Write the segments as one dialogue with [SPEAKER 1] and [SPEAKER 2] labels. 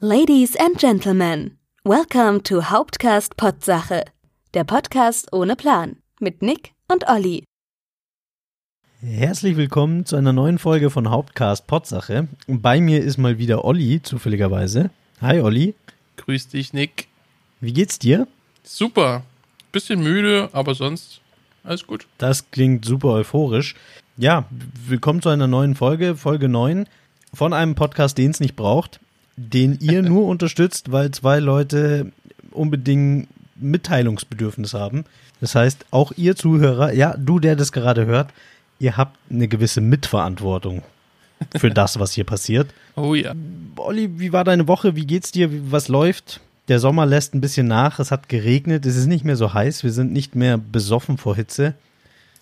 [SPEAKER 1] Ladies and Gentlemen, welcome to Hauptcast Potsache, der Podcast ohne Plan mit Nick und Olli.
[SPEAKER 2] Herzlich willkommen zu einer neuen Folge von Hauptcast Potsache. Bei mir ist mal wieder Olli, zufälligerweise. Hi Olli.
[SPEAKER 3] Grüß dich, Nick.
[SPEAKER 2] Wie geht's dir?
[SPEAKER 3] Super. Bisschen müde, aber sonst alles gut.
[SPEAKER 2] Das klingt super euphorisch. Ja, willkommen zu einer neuen Folge, Folge 9 von einem Podcast, den es nicht braucht den ihr nur unterstützt, weil zwei Leute unbedingt Mitteilungsbedürfnis haben. Das heißt, auch ihr Zuhörer, ja, du, der das gerade hört, ihr habt eine gewisse Mitverantwortung für das, was hier passiert.
[SPEAKER 3] Oh ja.
[SPEAKER 2] Olli, wie war deine Woche? Wie geht's dir? Was läuft? Der Sommer lässt ein bisschen nach. Es hat geregnet. Es ist nicht mehr so heiß. Wir sind nicht mehr besoffen vor Hitze.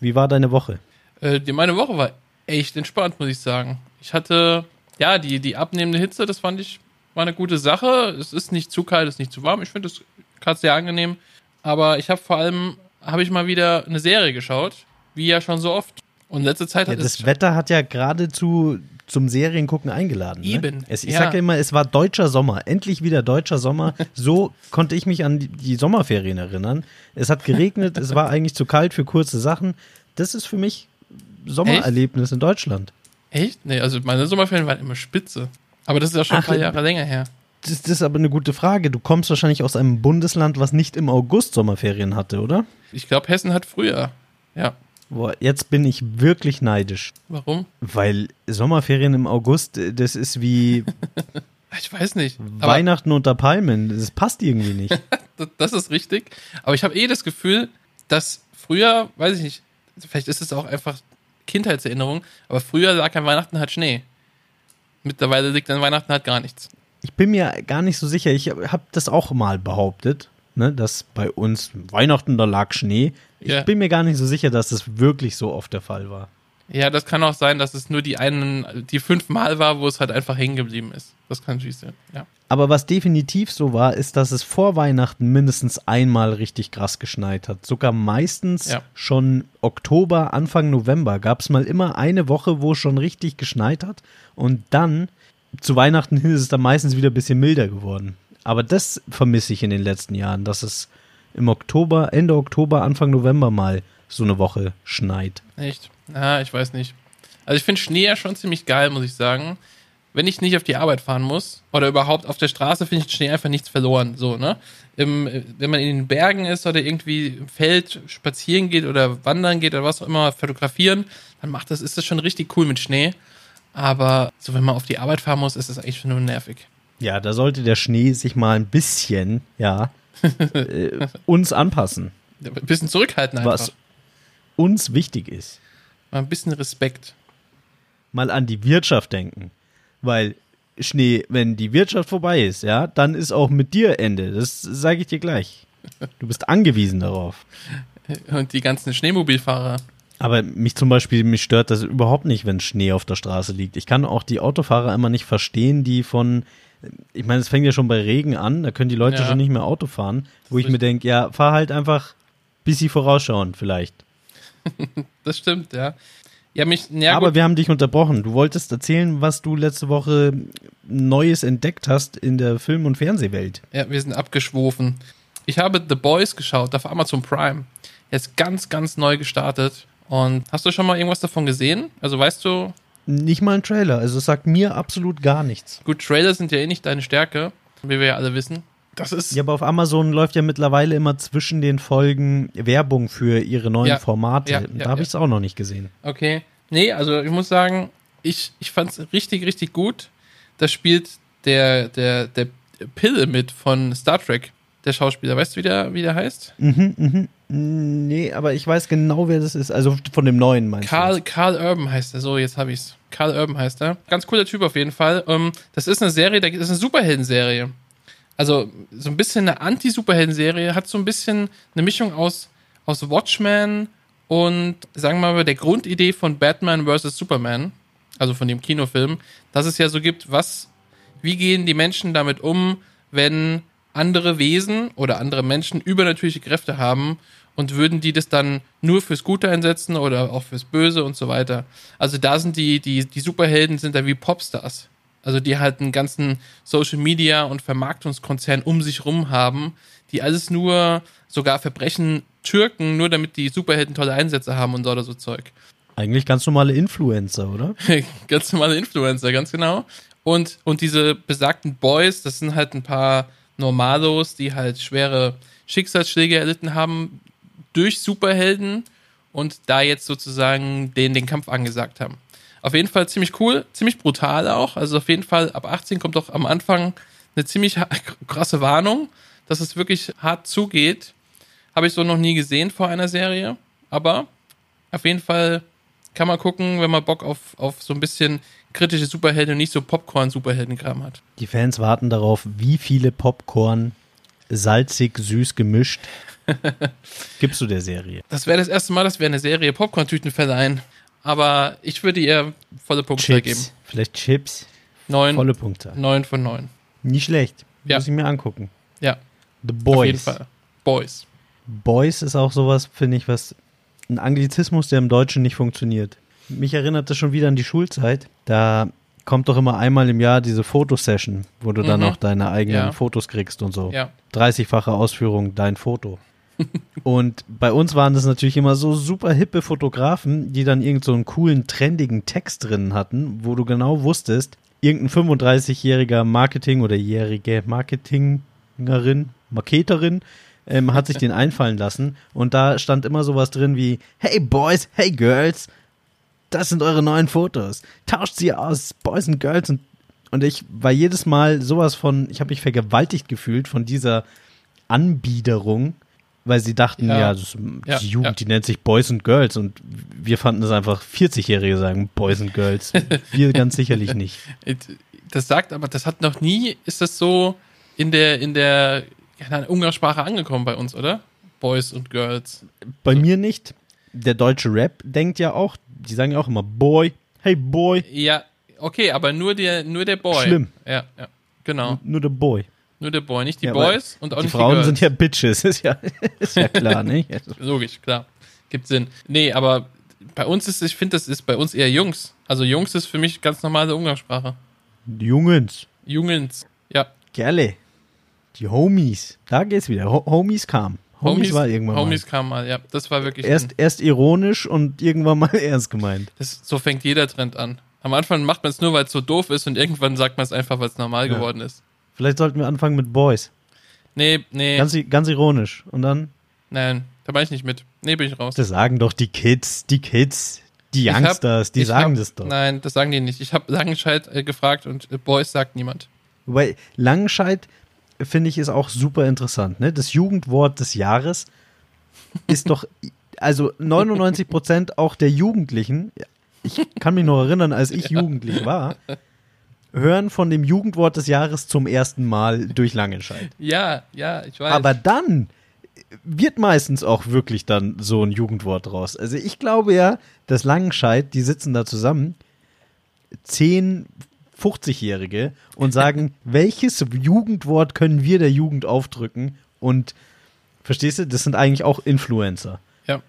[SPEAKER 2] Wie war deine Woche?
[SPEAKER 3] Äh, meine Woche war echt entspannt, muss ich sagen. Ich hatte, ja, die, die abnehmende Hitze, das fand ich war eine gute Sache. Es ist nicht zu kalt, es ist nicht zu warm. Ich finde es gerade sehr angenehm. Aber ich habe vor allem, habe ich mal wieder eine Serie geschaut, wie ja schon so oft. Und letzte Zeit hat
[SPEAKER 2] ja, das Wetter hat ja geradezu zum Seriengucken eingeladen. Ne?
[SPEAKER 3] Eben.
[SPEAKER 2] Es, ich ja. sage immer, es war deutscher Sommer. Endlich wieder deutscher Sommer. So konnte ich mich an die, die Sommerferien erinnern. Es hat geregnet, es war eigentlich zu kalt für kurze Sachen. Das ist für mich Sommererlebnis Echt? in Deutschland.
[SPEAKER 3] Echt? Nee, also meine Sommerferien waren immer spitze. Aber das ist ja schon Ach, ein paar Jahre länger her.
[SPEAKER 2] Das, das, ist aber eine gute Frage. Du kommst wahrscheinlich aus einem Bundesland, was nicht im August Sommerferien hatte, oder?
[SPEAKER 3] Ich glaube, Hessen hat früher. Ja.
[SPEAKER 2] Boah, jetzt bin ich wirklich neidisch.
[SPEAKER 3] Warum?
[SPEAKER 2] Weil Sommerferien im August, das ist wie.
[SPEAKER 3] ich weiß nicht.
[SPEAKER 2] Weihnachten unter Palmen. Das passt irgendwie nicht.
[SPEAKER 3] das ist richtig. Aber ich habe eh das Gefühl, dass früher, weiß ich nicht, vielleicht ist es auch einfach Kindheitserinnerung, aber früher lag an Weihnachten halt Schnee. Mittlerweile liegt an Weihnachten halt gar nichts.
[SPEAKER 2] Ich bin mir gar nicht so sicher. Ich habe das auch mal behauptet, ne, dass bei uns Weihnachten da lag Schnee. Ich ja. bin mir gar nicht so sicher, dass das wirklich so oft der Fall war.
[SPEAKER 3] Ja, das kann auch sein, dass es nur die einen, die fünf Mal war, wo es halt einfach hängen geblieben ist. Das kann natürlich sein, ja.
[SPEAKER 2] Aber was definitiv so war, ist, dass es vor Weihnachten mindestens einmal richtig krass geschneit hat. Sogar meistens ja. schon Oktober, Anfang November gab es mal immer eine Woche, wo es schon richtig geschneit hat. Und dann, zu Weihnachten hin, ist es dann meistens wieder ein bisschen milder geworden. Aber das vermisse ich in den letzten Jahren, dass es im Oktober, Ende Oktober, Anfang November mal so eine Woche schneit.
[SPEAKER 3] Echt? Na, ich weiß nicht. Also ich finde Schnee ja schon ziemlich geil, muss ich sagen. Wenn ich nicht auf die Arbeit fahren muss oder überhaupt auf der Straße, finde ich Schnee einfach nichts verloren. So, ne? Im, wenn man in den Bergen ist oder irgendwie im Feld spazieren geht oder wandern geht oder was auch immer, fotografieren, dann macht das, ist das schon richtig cool mit Schnee. Aber so, wenn man auf die Arbeit fahren muss, ist das eigentlich schon nur nervig.
[SPEAKER 2] Ja, da sollte der Schnee sich mal ein bisschen, ja, äh, uns anpassen.
[SPEAKER 3] Ein bisschen zurückhalten einfach.
[SPEAKER 2] Was uns wichtig ist.
[SPEAKER 3] Mal ein bisschen Respekt.
[SPEAKER 2] Mal an die Wirtschaft denken. Weil Schnee, wenn die Wirtschaft vorbei ist, ja, dann ist auch mit dir Ende. Das sage ich dir gleich. Du bist angewiesen darauf.
[SPEAKER 3] Und die ganzen Schneemobilfahrer.
[SPEAKER 2] Aber mich zum Beispiel, mich stört das überhaupt nicht, wenn Schnee auf der Straße liegt. Ich kann auch die Autofahrer immer nicht verstehen, die von, ich meine, es fängt ja schon bei Regen an, da können die Leute ja. schon nicht mehr Auto fahren, wo ich mir denke, ja, fahr halt einfach bis sie vorausschauen, vielleicht.
[SPEAKER 3] das stimmt, ja.
[SPEAKER 2] Ja, mich, ja, Aber gut. wir haben dich unterbrochen. Du wolltest erzählen, was du letzte Woche Neues entdeckt hast in der Film- und Fernsehwelt.
[SPEAKER 3] Ja, wir sind abgeschwofen. Ich habe The Boys geschaut auf Amazon Prime. Er ist ganz, ganz neu gestartet. Und hast du schon mal irgendwas davon gesehen? Also weißt du.
[SPEAKER 2] Nicht mal ein Trailer. Also es sagt mir absolut gar nichts.
[SPEAKER 3] Gut, Trailer sind ja eh nicht deine Stärke, wie wir ja alle wissen. Das ist.
[SPEAKER 2] Ja, aber auf Amazon läuft ja mittlerweile immer zwischen den Folgen Werbung für ihre neuen ja, Formate. Ja, da habe ich es auch noch nicht gesehen.
[SPEAKER 3] Okay. Nee, also ich muss sagen, ich, ich fand es richtig, richtig gut. Da spielt der, der, der Pille mit von Star Trek, der Schauspieler. Weißt du, wie der, wie der heißt?
[SPEAKER 2] Mhm, mhm. Nee, aber ich weiß genau, wer das ist. Also von dem neuen meinst
[SPEAKER 3] Karl, du? Karl Urban heißt er. So, jetzt habe ich's. Karl Urban heißt er. Ganz cooler Typ auf jeden Fall. Ähm, das ist eine Serie, das ist eine Superhelden-Serie also so ein bisschen eine Anti-Superhelden-Serie, hat so ein bisschen eine Mischung aus, aus Watchmen und sagen wir mal der Grundidee von Batman vs. Superman, also von dem Kinofilm, dass es ja so gibt, was, wie gehen die Menschen damit um, wenn andere Wesen oder andere Menschen übernatürliche Kräfte haben und würden die das dann nur fürs Gute einsetzen oder auch fürs Böse und so weiter. Also da sind die, die, die Superhelden sind da wie Popstars. Also die halt einen ganzen Social Media und Vermarktungskonzern um sich rum haben, die alles nur sogar Verbrechen türken, nur damit die Superhelden tolle Einsätze haben und so oder so Zeug.
[SPEAKER 2] Eigentlich ganz normale Influencer, oder?
[SPEAKER 3] ganz normale Influencer, ganz genau. Und, und diese besagten Boys, das sind halt ein paar Normalos, die halt schwere Schicksalsschläge erlitten haben durch Superhelden und da jetzt sozusagen denen den Kampf angesagt haben. Auf jeden Fall ziemlich cool, ziemlich brutal auch. Also auf jeden Fall ab 18 kommt doch am Anfang eine ziemlich krasse Warnung, dass es wirklich hart zugeht. Habe ich so noch nie gesehen vor einer Serie. Aber auf jeden Fall kann man gucken, wenn man Bock auf, auf so ein bisschen kritische Superhelden und nicht so Popcorn-Superheldenkram hat.
[SPEAKER 2] Die Fans warten darauf, wie viele Popcorn salzig, süß gemischt gibst du der Serie?
[SPEAKER 3] Das wäre das erste Mal, dass wir eine Serie Popcorn-Tüten verleihen. Aber ich würde ihr volle Punkte geben.
[SPEAKER 2] Vielleicht Chips.
[SPEAKER 3] Neun.
[SPEAKER 2] Volle Punkte.
[SPEAKER 3] Neun von neun.
[SPEAKER 2] Nicht schlecht. Ja. Muss ich mir angucken.
[SPEAKER 3] Ja.
[SPEAKER 2] The Boys. Auf jeden
[SPEAKER 3] Fall. Boys.
[SPEAKER 2] Boys ist auch sowas, finde ich, was ein Anglizismus, der im Deutschen nicht funktioniert. Mich erinnert das schon wieder an die Schulzeit. Da kommt doch immer einmal im Jahr diese Fotosession, wo du mhm. dann auch deine eigenen ja. Fotos kriegst und so.
[SPEAKER 3] Ja.
[SPEAKER 2] 30-fache Ausführung, dein Foto. Und bei uns waren das natürlich immer so super hippe Fotografen, die dann irgend so einen coolen, trendigen Text drin hatten, wo du genau wusstest, irgendein 35-jähriger Marketing- oder jährige Marketingerin, Marketerin, ähm, hat sich den einfallen lassen. Und da stand immer sowas drin wie, hey Boys, hey Girls, das sind eure neuen Fotos. Tauscht sie aus, Boys und Girls. Und, und ich war jedes Mal sowas von, ich habe mich vergewaltigt gefühlt von dieser Anbiederung weil sie dachten, ja, ja, das, ja die Jugend, ja. die nennt sich Boys and Girls und wir fanden es einfach 40-Jährige sagen Boys and Girls. wir ganz sicherlich nicht.
[SPEAKER 3] Das sagt aber, das hat noch nie, ist das so in der, in der ja, Umgangssprache angekommen bei uns, oder? Boys und Girls.
[SPEAKER 2] Bei so. mir nicht. Der deutsche Rap denkt ja auch, die sagen ja auch immer Boy, hey Boy.
[SPEAKER 3] Ja, okay, aber nur der, nur der Boy.
[SPEAKER 2] Schlimm.
[SPEAKER 3] Ja, ja, genau.
[SPEAKER 2] N nur der Boy.
[SPEAKER 3] Nur der Boy, nicht die ja, Boys und auch
[SPEAKER 2] die
[SPEAKER 3] nicht
[SPEAKER 2] Frauen die Frauen sind ja Bitches, ist ja, ist ja klar, nicht?
[SPEAKER 3] Logisch, klar. Gibt Sinn. Nee, aber bei uns ist, ich finde, das ist bei uns eher Jungs. Also Jungs ist für mich ganz normale Umgangssprache.
[SPEAKER 2] Jungens.
[SPEAKER 3] Jungens, ja.
[SPEAKER 2] Gerle. Die Homies. Da geht's wieder. Ho Homies kam. Homies, Homies, war irgendwann
[SPEAKER 3] Homies mal. kam mal, ja. Das war wirklich.
[SPEAKER 2] Erst, erst ironisch und irgendwann mal ernst gemeint.
[SPEAKER 3] Das, so fängt jeder Trend an. Am Anfang macht man es nur, weil es so doof ist und irgendwann sagt man es einfach, weil es normal ja. geworden ist.
[SPEAKER 2] Vielleicht sollten wir anfangen mit Boys.
[SPEAKER 3] Nee, nee.
[SPEAKER 2] Ganz, ganz ironisch. Und dann?
[SPEAKER 3] Nein, da mache ich nicht mit. Nee, bin ich raus.
[SPEAKER 2] Das sagen doch die Kids, die Kids, die Youngsters, hab, die sagen
[SPEAKER 3] hab,
[SPEAKER 2] das doch.
[SPEAKER 3] Nein, das sagen die nicht. Ich habe Langenscheid äh, gefragt und äh, Boys sagt niemand.
[SPEAKER 2] Weil Langenscheid, finde ich, ist auch super interessant. Ne? Das Jugendwort des Jahres ist doch, also 99 Prozent auch der Jugendlichen, ich kann mich noch erinnern, als ich ja. jugendlich war, hören von dem Jugendwort des Jahres zum ersten Mal durch Langenscheid.
[SPEAKER 3] Ja, ja, ich weiß.
[SPEAKER 2] Aber dann wird meistens auch wirklich dann so ein Jugendwort draus. Also ich glaube ja, dass Langenscheid, die sitzen da zusammen, 10, 50-Jährige und sagen, welches Jugendwort können wir der Jugend aufdrücken? Und verstehst du, das sind eigentlich auch Influencer.
[SPEAKER 3] Ja.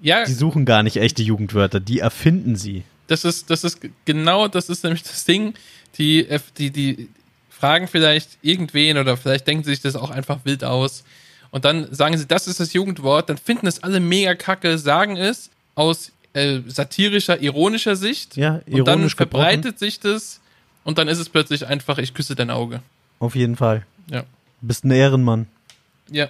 [SPEAKER 3] Ja.
[SPEAKER 2] Die suchen gar nicht echte Jugendwörter, die erfinden sie.
[SPEAKER 3] Das ist, das ist genau, das ist nämlich das Ding die, die, die fragen vielleicht irgendwen oder vielleicht denken sie sich das auch einfach wild aus. Und dann sagen sie, das ist das Jugendwort, dann finden es alle mega kacke, sagen es aus äh, satirischer, ironischer Sicht.
[SPEAKER 2] Ja,
[SPEAKER 3] ironisch Und dann verbreitet gebrochen. sich das und dann ist es plötzlich einfach, ich küsse dein Auge.
[SPEAKER 2] Auf jeden Fall.
[SPEAKER 3] Ja.
[SPEAKER 2] Bist ein Ehrenmann.
[SPEAKER 3] Ja,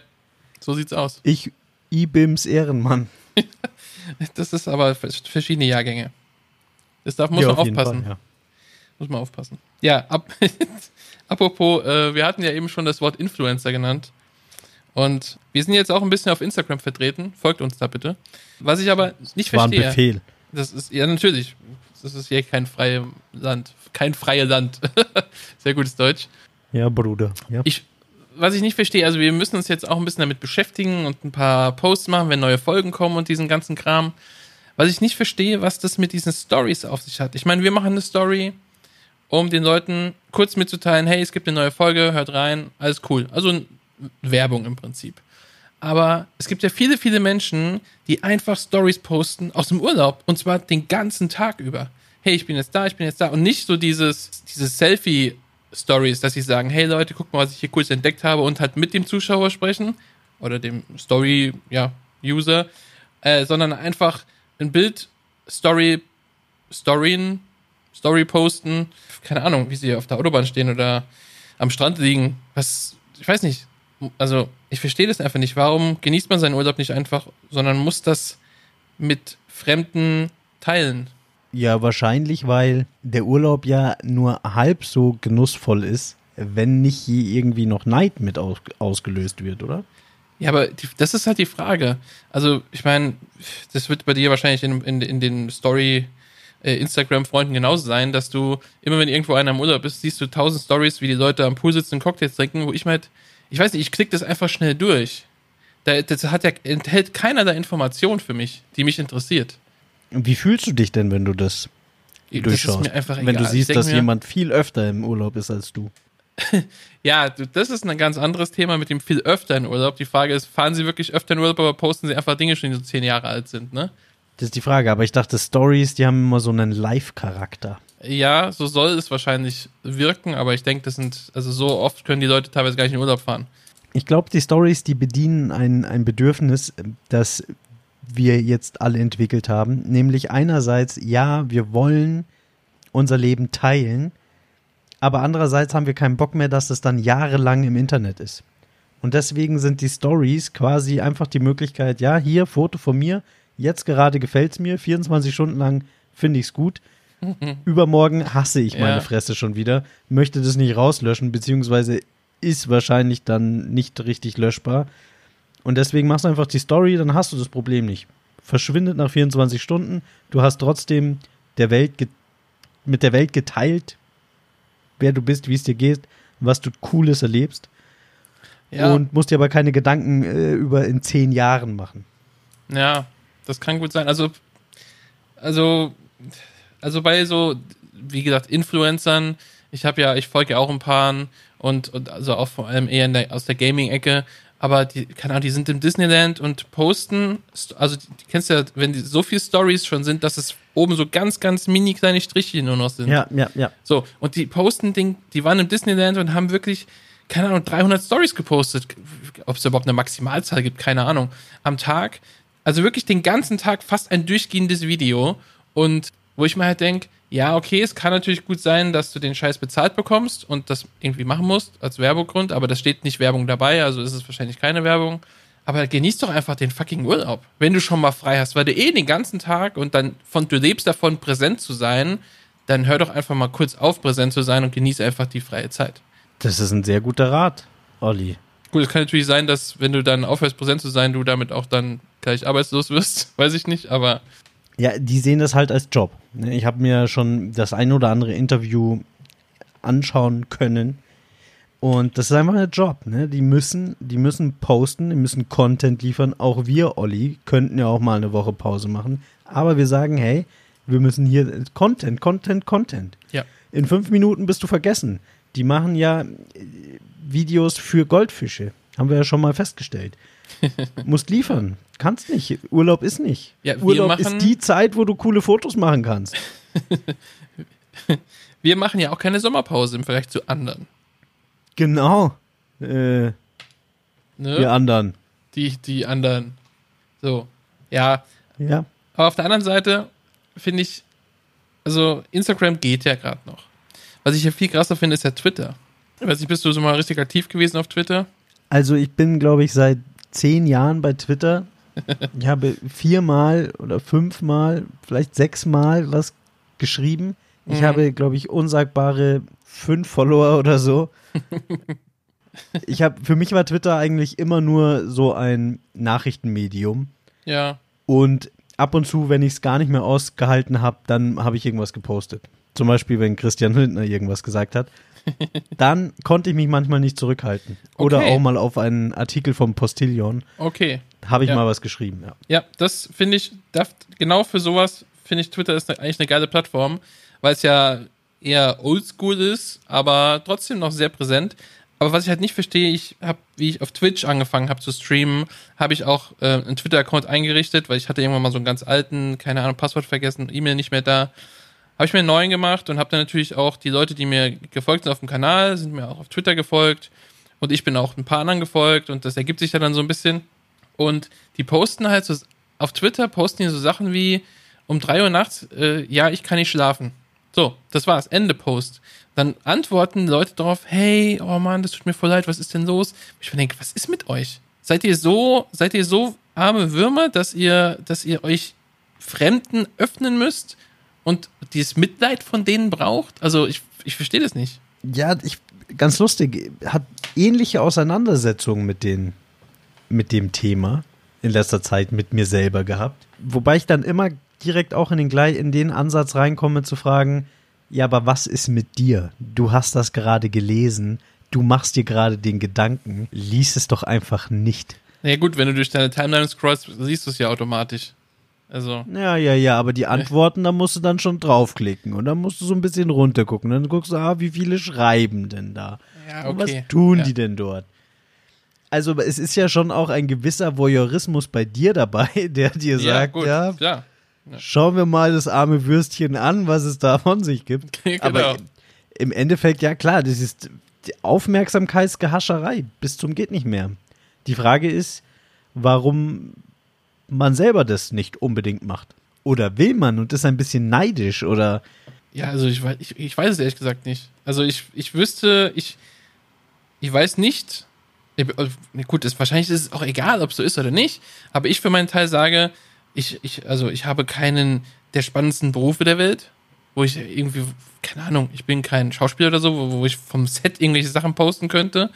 [SPEAKER 3] so sieht's aus.
[SPEAKER 2] Ich, IBIMS Ehrenmann.
[SPEAKER 3] das ist aber verschiedene Jahrgänge. Das darf, muss ja, man aufpassen. Fall, ja. Muss man aufpassen. Ja, ab, apropos, äh, wir hatten ja eben schon das Wort Influencer genannt. Und wir sind jetzt auch ein bisschen auf Instagram vertreten. Folgt uns da bitte. Was ich aber nicht
[SPEAKER 2] War
[SPEAKER 3] verstehe.
[SPEAKER 2] Ein Befehl.
[SPEAKER 3] Das ist, ja, natürlich. Das ist hier kein freies Land. Kein freies Land. Sehr gutes Deutsch.
[SPEAKER 2] Ja, Bruder. Ja.
[SPEAKER 3] Ich, was ich nicht verstehe, also wir müssen uns jetzt auch ein bisschen damit beschäftigen und ein paar Posts machen, wenn neue Folgen kommen und diesen ganzen Kram. Was ich nicht verstehe, was das mit diesen Stories auf sich hat. Ich meine, wir machen eine Story, um den Leuten kurz mitzuteilen, hey, es gibt eine neue Folge, hört rein, alles cool. Also Werbung im Prinzip. Aber es gibt ja viele, viele Menschen, die einfach Stories posten aus dem Urlaub und zwar den ganzen Tag über. hey, ich bin jetzt da, ich bin jetzt da. Und nicht so dieses, dieses Selfie-Stories, dass sie sagen, hey Leute, guck mal, was ich hier kurz entdeckt habe und halt mit dem Zuschauer sprechen oder dem Story, ja, äh, sondern einfach ein Bild, Story, Storyen, Story posten, keine Ahnung, wie sie auf der Autobahn stehen oder am Strand liegen. Was, ich weiß nicht. Also, ich verstehe das einfach nicht. Warum genießt man seinen Urlaub nicht einfach, sondern muss das mit Fremden teilen?
[SPEAKER 2] Ja, wahrscheinlich, weil der Urlaub ja nur halb so genussvoll ist, wenn nicht irgendwie noch Neid mit aus ausgelöst wird, oder?
[SPEAKER 3] Ja, aber die, das ist halt die Frage. Also, ich meine, das wird bei dir wahrscheinlich in, in, in den Story- äh, Instagram-Freunden genauso sein, dass du immer, wenn irgendwo einer im Urlaub ist, siehst du tausend Stories, wie die Leute am Pool sitzen und Cocktails trinken, wo ich halt, ich weiß nicht, ich klicke das einfach schnell durch. Da, das hat ja, enthält keiner der Informationen für mich, die mich interessiert.
[SPEAKER 2] Wie fühlst du dich denn, wenn du das, das durchschaust? wenn du siehst, dass mir, jemand viel öfter im Urlaub ist als du.
[SPEAKER 3] ja, das ist ein ganz anderes Thema mit dem viel öfter in Urlaub. Die Frage ist, fahren sie wirklich öfter in Urlaub, aber posten sie einfach Dinge schon, die so zehn Jahre alt sind, ne?
[SPEAKER 2] Das ist die Frage, aber ich dachte, Stories, die haben immer so einen Live-Charakter.
[SPEAKER 3] Ja, so soll es wahrscheinlich wirken, aber ich denke, das sind, also so oft können die Leute teilweise gar nicht in Urlaub fahren.
[SPEAKER 2] Ich glaube, die Stories, die bedienen ein, ein Bedürfnis, das wir jetzt alle entwickelt haben. Nämlich einerseits, ja, wir wollen unser Leben teilen, aber andererseits haben wir keinen Bock mehr, dass es dann jahrelang im Internet ist. Und deswegen sind die Stories quasi einfach die Möglichkeit, ja, hier, Foto von mir, Jetzt gerade gefällt es mir, 24 Stunden lang finde ich es gut. Übermorgen hasse ich meine ja. Fresse schon wieder, möchte das nicht rauslöschen, beziehungsweise ist wahrscheinlich dann nicht richtig löschbar. Und deswegen machst du einfach die Story, dann hast du das Problem nicht. Verschwindet nach 24 Stunden, du hast trotzdem der Welt mit der Welt geteilt, wer du bist, wie es dir geht, was du Cooles erlebst. Ja. Und musst dir aber keine Gedanken äh, über in zehn Jahren machen.
[SPEAKER 3] Ja, das kann gut sein. Also, also, also bei so, wie gesagt, Influencern, ich habe ja, ich folge ja auch ein paar und, und also auch vor allem eher der, aus der Gaming-Ecke, aber die, keine Ahnung, die sind im Disneyland und posten, also die, kennst ja, wenn die so viele Stories schon sind, dass es oben so ganz, ganz mini kleine Striche nur noch sind.
[SPEAKER 2] Ja, ja, ja.
[SPEAKER 3] So, und die posten Ding, die waren im Disneyland und haben wirklich, keine Ahnung, 300 Stories gepostet. Ob es überhaupt eine Maximalzahl gibt, keine Ahnung. Am Tag also wirklich den ganzen Tag fast ein durchgehendes Video. Und wo ich mir halt denke, ja, okay, es kann natürlich gut sein, dass du den Scheiß bezahlt bekommst und das irgendwie machen musst als Werbogrund, aber da steht nicht Werbung dabei, also ist es wahrscheinlich keine Werbung. Aber genieß doch einfach den fucking Urlaub, wenn du schon mal frei hast, weil du eh den ganzen Tag und dann von du lebst davon, präsent zu sein, dann hör doch einfach mal kurz auf, präsent zu sein und genieß einfach die freie Zeit.
[SPEAKER 2] Das ist ein sehr guter Rat, Olli.
[SPEAKER 3] Gut, es kann natürlich sein, dass wenn du dann aufhörst, präsent zu sein, du damit auch dann gleich arbeitslos wirst, weiß ich nicht, aber.
[SPEAKER 2] Ja, die sehen das halt als Job. Ne? Ich habe mir schon das ein oder andere Interview anschauen können. Und das ist einfach ein Job, ne? Die müssen, die müssen posten, die müssen Content liefern. Auch wir, Olli, könnten ja auch mal eine Woche Pause machen. Aber wir sagen, hey, wir müssen hier Content, Content, Content.
[SPEAKER 3] Ja.
[SPEAKER 2] In fünf Minuten bist du vergessen. Die machen ja Videos für Goldfische. Haben wir ja schon mal festgestellt. Musst liefern. Kannst nicht. Urlaub ist nicht. Ja, Urlaub ist die Zeit, wo du coole Fotos machen kannst.
[SPEAKER 3] wir machen ja auch keine Sommerpause im Vergleich zu anderen.
[SPEAKER 2] Genau. Äh, ne? Die anderen.
[SPEAKER 3] Die, die anderen. So. Ja.
[SPEAKER 2] Ja.
[SPEAKER 3] Aber auf der anderen Seite finde ich, also Instagram geht ja gerade noch. Was ich ja viel krasser finde, ist ja Twitter. Ich weiß nicht, bist du so mal richtig aktiv gewesen auf Twitter?
[SPEAKER 2] Also ich bin, glaube ich, seit zehn Jahren bei Twitter. Ich habe viermal oder fünfmal, vielleicht sechsmal was geschrieben. Ich mhm. habe, glaube ich, unsagbare fünf Follower oder so. ich habe, für mich war Twitter eigentlich immer nur so ein Nachrichtenmedium.
[SPEAKER 3] Ja.
[SPEAKER 2] Und ab und zu, wenn ich es gar nicht mehr ausgehalten habe, dann habe ich irgendwas gepostet. Zum Beispiel, wenn Christian Lindner irgendwas gesagt hat dann konnte ich mich manchmal nicht zurückhalten. Oder okay. auch mal auf einen Artikel vom Postillon.
[SPEAKER 3] Okay.
[SPEAKER 2] Habe ich ja. mal was geschrieben, ja.
[SPEAKER 3] Ja, das finde ich, genau für sowas finde ich Twitter ist eigentlich eine geile Plattform, weil es ja eher oldschool ist, aber trotzdem noch sehr präsent. Aber was ich halt nicht verstehe, ich habe, wie ich auf Twitch angefangen habe zu streamen, habe ich auch äh, einen Twitter-Account eingerichtet, weil ich hatte irgendwann mal so einen ganz alten, keine Ahnung, Passwort vergessen, E-Mail nicht mehr da habe ich mir einen neuen gemacht und habe dann natürlich auch die Leute, die mir gefolgt sind auf dem Kanal, sind mir auch auf Twitter gefolgt und ich bin auch ein paar anderen gefolgt und das ergibt sich ja dann so ein bisschen. Und die posten halt so, auf Twitter posten die so Sachen wie um drei Uhr nachts, äh, ja, ich kann nicht schlafen. So, das war's, Ende Post. Dann antworten Leute darauf, hey, oh Mann, das tut mir voll leid, was ist denn los? Ich denke, was ist mit euch? Seid ihr so, seid ihr so arme Würmer, dass ihr, dass ihr euch Fremden öffnen müsst und dieses Mitleid von denen braucht? Also ich, ich verstehe das nicht.
[SPEAKER 2] Ja, ich, ganz lustig, hat ähnliche Auseinandersetzungen mit den, mit dem Thema in letzter Zeit mit mir selber gehabt. Wobei ich dann immer direkt auch in den, in den Ansatz reinkomme zu fragen, ja, aber was ist mit dir? Du hast das gerade gelesen, du machst dir gerade den Gedanken, lies es doch einfach nicht.
[SPEAKER 3] Na ja, gut, wenn du durch deine Timeline scrollst, siehst du es ja automatisch. Also.
[SPEAKER 2] Ja, ja, ja, aber die Antworten, da musst du dann schon draufklicken und dann musst du so ein bisschen runtergucken. Dann guckst du, ah, wie viele schreiben denn da? Ja, okay. Und was tun ja. die denn dort? Also, es ist ja schon auch ein gewisser Voyeurismus bei dir dabei, der dir ja, sagt, gut, ja, ja, schauen wir mal das arme Würstchen an, was es da von sich gibt. genau. Aber im Endeffekt, ja klar, das ist Aufmerksamkeitsgehascherei bis zum geht nicht mehr. Die Frage ist, warum man selber das nicht unbedingt macht. Oder will man und ist ein bisschen neidisch oder.
[SPEAKER 3] Ja, also ich, ich, ich weiß es ehrlich gesagt nicht. Also ich, ich wüsste, ich, ich weiß nicht, gut, ist, wahrscheinlich ist es auch egal, ob es so ist oder nicht, aber ich für meinen Teil sage, ich, ich, also ich habe keinen der spannendsten Berufe der Welt, wo ich irgendwie, keine Ahnung, ich bin kein Schauspieler oder so, wo, wo ich vom Set irgendwelche Sachen posten könnte.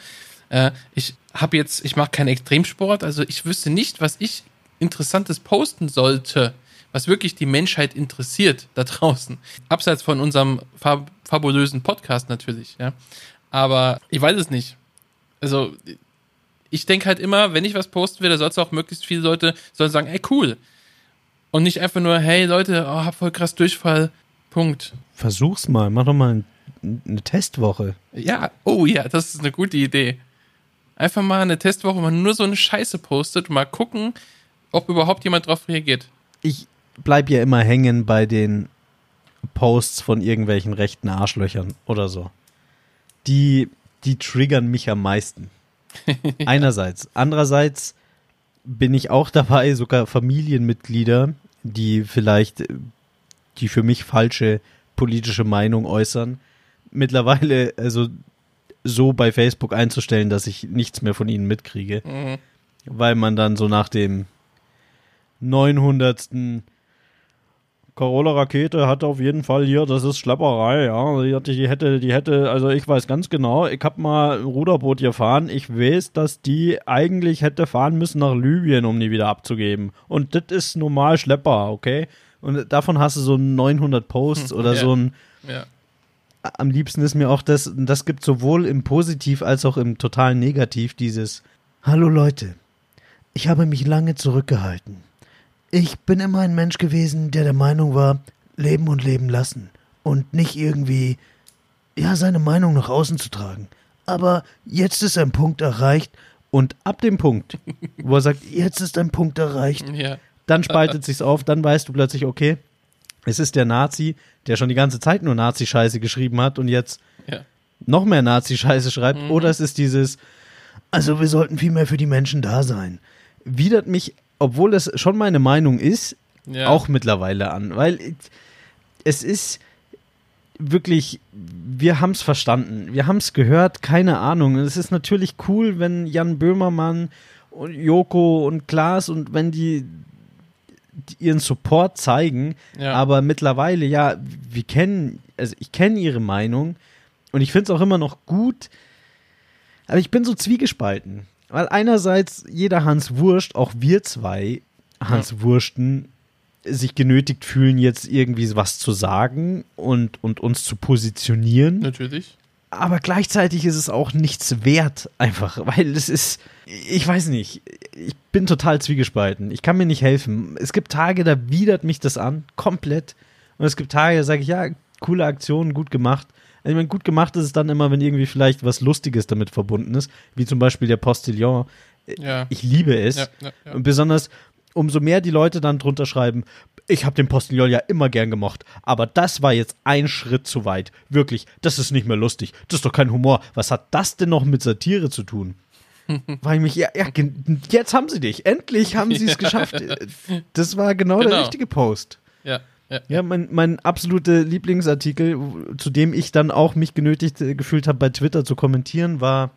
[SPEAKER 3] Äh, ich habe jetzt, ich mache keinen Extremsport, also ich wüsste nicht, was ich Interessantes posten sollte, was wirklich die Menschheit interessiert da draußen. Abseits von unserem fab fabulösen Podcast natürlich, ja. Aber ich weiß es nicht. Also, ich denke halt immer, wenn ich was posten will, da soll es auch möglichst viele Leute sollen sagen, ey, cool. Und nicht einfach nur, hey Leute, oh, hab voll krass Durchfall. Punkt.
[SPEAKER 2] Versuch's mal, mach doch mal eine Testwoche.
[SPEAKER 3] Ja, oh ja, das ist eine gute Idee. Einfach mal eine Testwoche, wo man nur so eine Scheiße postet und mal gucken, ob überhaupt jemand drauf reagiert.
[SPEAKER 2] Ich bleib ja immer hängen bei den Posts von irgendwelchen rechten Arschlöchern oder so. Die, die triggern mich am meisten. Einerseits. Andererseits bin ich auch dabei, sogar Familienmitglieder, die vielleicht die für mich falsche politische Meinung äußern, mittlerweile also so bei Facebook einzustellen, dass ich nichts mehr von ihnen mitkriege. Mhm. Weil man dann so nach dem 900. Corolla-Rakete hat auf jeden Fall hier, das ist Schlepperei, ja. Die, hätte, die hätte, also ich weiß ganz genau, ich habe mal ein Ruderboot gefahren. Ich weiß, dass die eigentlich hätte fahren müssen nach Libyen, um die wieder abzugeben. Und das ist normal Schlepper, okay? Und davon hast du so 900 Posts oder ja. so ein. Ja. Am liebsten ist mir auch das, das gibt sowohl im Positiv als auch im total Negativ dieses Hallo Leute, ich habe mich lange zurückgehalten. Ich bin immer ein Mensch gewesen, der der Meinung war, leben und leben lassen und nicht irgendwie, ja, seine Meinung nach außen zu tragen. Aber jetzt ist ein Punkt erreicht und ab dem Punkt, wo er sagt, jetzt ist ein Punkt erreicht, ja. dann spaltet sich's auf, dann weißt du plötzlich, okay, es ist der Nazi, der schon die ganze Zeit nur Nazi-Scheiße geschrieben hat und jetzt ja. noch mehr Nazi-Scheiße schreibt, mhm. oder es ist dieses, also wir sollten viel mehr für die Menschen da sein. Widert mich obwohl das schon meine Meinung ist, ja. auch mittlerweile an. Weil es ist wirklich, wir haben es verstanden, wir haben es gehört, keine Ahnung. Es ist natürlich cool, wenn Jan Böhmermann und Joko und Klaas und wenn die, die ihren Support zeigen, ja. aber mittlerweile, ja, wir kennen, also ich kenne ihre Meinung und ich finde es auch immer noch gut, aber ich bin so zwiegespalten. Weil einerseits jeder Hans Wurscht, auch wir zwei Hans ja. Wursten, sich genötigt fühlen, jetzt irgendwie was zu sagen und, und uns zu positionieren.
[SPEAKER 3] Natürlich.
[SPEAKER 2] Aber gleichzeitig ist es auch nichts wert, einfach, weil es ist, ich weiß nicht, ich bin total zwiegespalten. Ich kann mir nicht helfen. Es gibt Tage, da widert mich das an, komplett. Und es gibt Tage, da sage ich, ja, coole Aktion, gut gemacht. Ich meine, gut gemacht ist es dann immer, wenn irgendwie vielleicht was Lustiges damit verbunden ist, wie zum Beispiel der Postillon. Ja. Ich liebe es. Ja, ja, und besonders, umso mehr die Leute dann drunter schreiben, ich habe den Postillon ja immer gern gemocht, aber das war jetzt ein Schritt zu weit. Wirklich, das ist nicht mehr lustig. Das ist doch kein Humor. Was hat das denn noch mit Satire zu tun? Weil mich, ja, ja, jetzt haben sie dich. Endlich haben sie es geschafft. Das war genau, genau, der richtige Post.
[SPEAKER 3] Ja. Ja,
[SPEAKER 2] ja mein, mein absoluter Lieblingsartikel, zu dem ich dann auch mich genötigt äh, gefühlt habe, bei Twitter zu kommentieren, war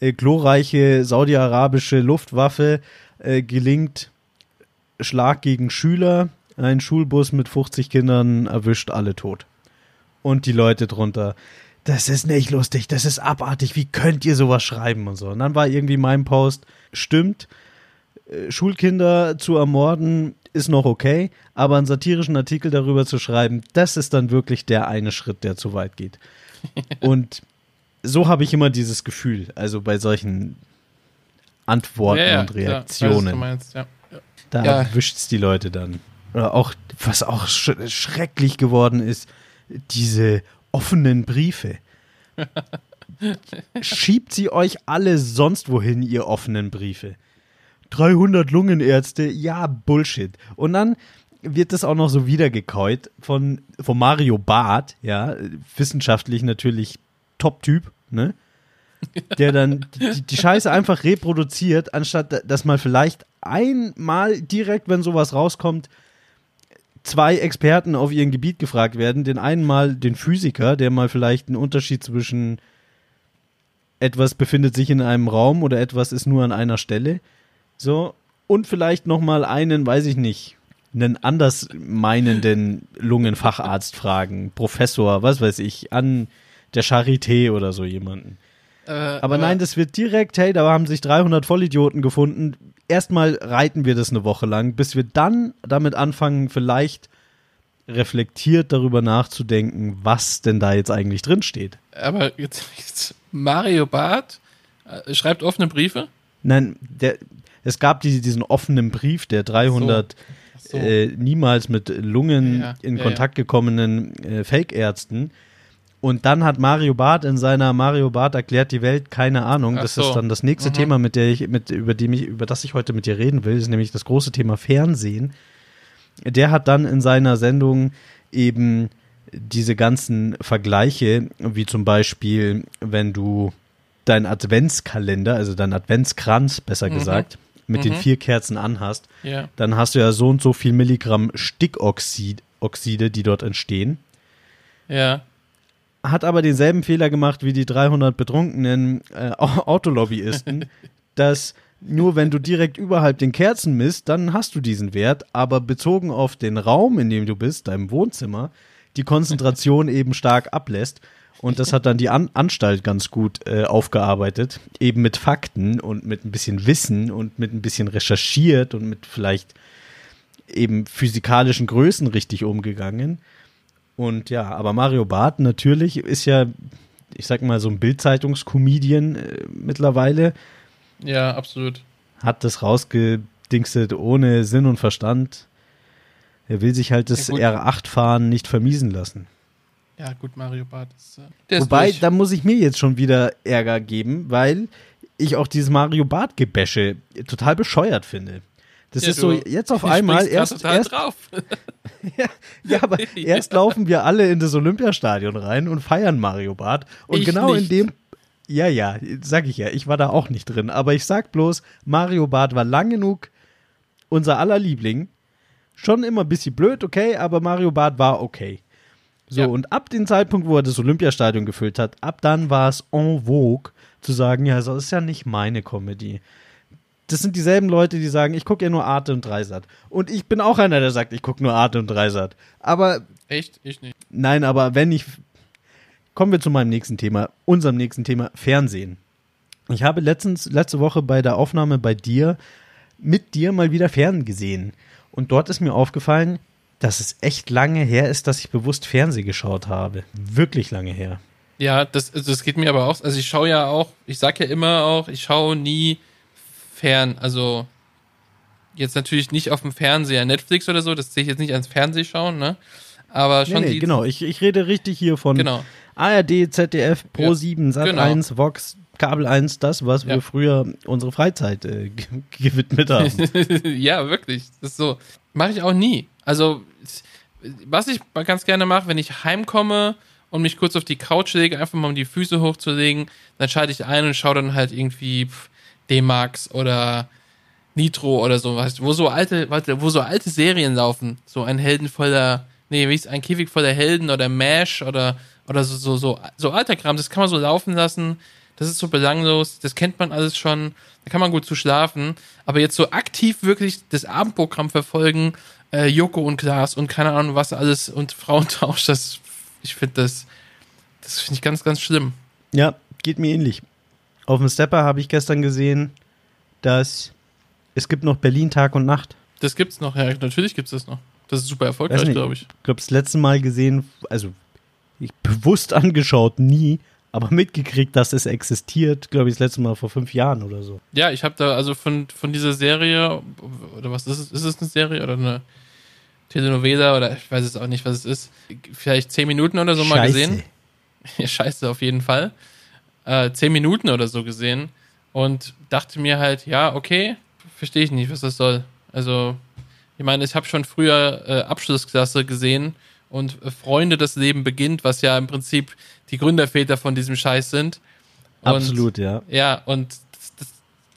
[SPEAKER 2] äh, glorreiche saudi-arabische Luftwaffe äh, gelingt Schlag gegen Schüler, ein Schulbus mit 50 Kindern erwischt alle tot. Und die Leute drunter, das ist nicht lustig, das ist abartig, wie könnt ihr sowas schreiben und so. Und dann war irgendwie mein Post, stimmt, Schulkinder zu ermorden ist noch okay, aber einen satirischen Artikel darüber zu schreiben, das ist dann wirklich der eine Schritt, der zu weit geht. und so habe ich immer dieses Gefühl, also bei solchen Antworten ja, ja, und Reaktionen. Klar, meinst, ja. Da ja. erwischt es die Leute dann. Oder auch, was auch sch schrecklich geworden ist, diese offenen Briefe. Schiebt sie euch alle sonst wohin, ihr offenen Briefe. 300 Lungenärzte, ja, Bullshit. Und dann wird das auch noch so wiedergekäut von, von Mario Barth, ja, wissenschaftlich natürlich Top-Typ, ne? Der dann die, die Scheiße einfach reproduziert, anstatt dass mal vielleicht einmal direkt, wenn sowas rauskommt, zwei Experten auf ihrem Gebiet gefragt werden. Den einen mal den Physiker, der mal vielleicht einen Unterschied zwischen etwas befindet sich in einem Raum oder etwas ist nur an einer Stelle. So. Und vielleicht nochmal einen, weiß ich nicht, einen anders meinenden Lungenfacharzt fragen. Professor, was weiß ich, an der Charité oder so jemanden. Äh, aber, aber nein, das wird direkt, hey, da haben sich 300 Vollidioten gefunden erstmal reiten wir das eine Woche lang, bis wir dann damit anfangen, vielleicht reflektiert darüber nachzudenken, was denn da jetzt eigentlich drin steht.
[SPEAKER 3] Aber jetzt, jetzt Mario Barth äh, schreibt offene Briefe?
[SPEAKER 2] Nein, der, es gab die, diesen offenen Brief der 300 so. So. Äh, niemals mit Lungen ja, in ja, Kontakt ja. gekommenen äh, Fake-Ärzten, und dann hat Mario Barth in seiner Mario Barth erklärt die Welt keine Ahnung. Ach das so. ist dann das nächste mhm. Thema, mit der ich, mit, über dem ich, über das ich heute mit dir reden will, ist nämlich das große Thema Fernsehen. Der hat dann in seiner Sendung eben diese ganzen Vergleiche, wie zum Beispiel, wenn du deinen Adventskalender, also deinen Adventskranz, besser mhm. gesagt, mit mhm. den vier Kerzen anhast,
[SPEAKER 3] ja.
[SPEAKER 2] dann hast du ja so und so viel Milligramm Stickoxid, Oxide, die dort entstehen.
[SPEAKER 3] Ja
[SPEAKER 2] hat aber denselben Fehler gemacht wie die 300 betrunkenen äh, Autolobbyisten, dass nur wenn du direkt überhalb den Kerzen misst, dann hast du diesen Wert, aber bezogen auf den Raum, in dem du bist, deinem Wohnzimmer, die Konzentration eben stark ablässt. Und das hat dann die An Anstalt ganz gut äh, aufgearbeitet, eben mit Fakten und mit ein bisschen Wissen und mit ein bisschen recherchiert und mit vielleicht eben physikalischen Größen richtig umgegangen. Und ja, aber Mario Barth natürlich ist ja, ich sag mal, so ein Bildzeitungskomedian äh, mittlerweile.
[SPEAKER 3] Ja, absolut.
[SPEAKER 2] Hat das rausgedingstet ohne Sinn und Verstand. Er will sich halt das ja, R8-Fahren nicht vermiesen lassen.
[SPEAKER 3] Ja, gut, Mario Barth ist.
[SPEAKER 2] Äh, Wobei, da muss ich mir jetzt schon wieder Ärger geben, weil ich auch dieses Mario Barth-Gebäsche total bescheuert finde. Das ja, ist so jetzt auf einmal erst, erst
[SPEAKER 3] drauf.
[SPEAKER 2] ja, ja, aber erst laufen wir alle in das Olympiastadion rein und feiern Mario Bart und ich genau nicht. in dem ja, ja, sag ich ja, ich war da auch nicht drin, aber ich sag bloß, Mario Bart war lang genug unser aller Liebling. Schon immer ein bisschen blöd, okay, aber Mario Bart war okay. So, ja. und ab dem Zeitpunkt, wo er das Olympiastadion gefüllt hat, ab dann war es en vogue zu sagen, ja, das ist ja nicht meine Comedy das sind dieselben Leute, die sagen, ich gucke ja nur Arte und Dreisat. Und ich bin auch einer, der sagt, ich gucke nur Arte und Dreisat. Aber.
[SPEAKER 3] Echt? Ich nicht.
[SPEAKER 2] Nein, aber wenn ich. Kommen wir zu meinem nächsten Thema, unserem nächsten Thema, Fernsehen. Ich habe letztens, letzte Woche bei der Aufnahme bei dir mit dir mal wieder Fernsehen gesehen. Und dort ist mir aufgefallen, dass es echt lange her ist, dass ich bewusst Fernsehen geschaut habe. Wirklich lange her.
[SPEAKER 3] Ja, das, das geht mir aber auch. Also ich schaue ja auch, ich sage ja immer auch, ich schaue nie fern, also jetzt natürlich nicht auf dem Fernseher, Netflix oder so, das sehe ich jetzt nicht ans Fernsehschauen, ne? Aber schon nee,
[SPEAKER 2] nee, genau, ich, ich rede richtig hier von genau. ARD, ZDF, Pro7, Sat1, genau. Vox, Kabel 1 das, was ja. wir früher unsere Freizeit äh, gewidmet haben.
[SPEAKER 3] ja, wirklich. Das ist so. Mache ich auch nie. Also, was ich ganz gerne mache, wenn ich heimkomme und mich kurz auf die Couch lege, einfach mal um die Füße hochzulegen, dann schalte ich ein und schaue dann halt irgendwie D-Max oder Nitro oder so, weißt wo so alte, warte, wo so alte Serien laufen, so ein Helden voller, nee, wie ist ein Käfig voller Helden oder Mash oder oder so so so so alter Kram, das kann man so laufen lassen. Das ist so belanglos, das kennt man alles schon, da kann man gut zu schlafen, aber jetzt so aktiv wirklich das Abendprogramm verfolgen, äh, Joko und Klaas und keine Ahnung was alles und Frauentausch, das ich finde das das finde ich ganz ganz schlimm.
[SPEAKER 2] Ja, geht mir ähnlich. Auf dem Stepper habe ich gestern gesehen, dass es gibt noch Berlin Tag und Nacht.
[SPEAKER 3] Das gibt's noch, ja, natürlich gibt's das noch. Das ist super erfolgreich, glaube ich.
[SPEAKER 2] Ich glaube, das letzte Mal gesehen, also ich bewusst angeschaut, nie, aber mitgekriegt, dass es existiert, glaube ich, das letzte Mal vor fünf Jahren oder so.
[SPEAKER 3] Ja, ich habe da also von, von dieser Serie, oder was ist es? Ist es eine Serie oder eine Telenovela oder ich weiß es auch nicht, was es ist, vielleicht zehn Minuten oder so Scheiße. mal gesehen. Ja, scheiße, auf jeden Fall. Äh, zehn Minuten oder so gesehen und dachte mir halt, ja, okay, verstehe ich nicht, was das soll. Also, ich meine, ich habe schon früher äh, Abschlussklasse gesehen und äh, Freunde, das Leben beginnt, was ja im Prinzip die Gründerväter von diesem Scheiß sind.
[SPEAKER 2] Und, Absolut, ja.
[SPEAKER 3] Ja, und das, das,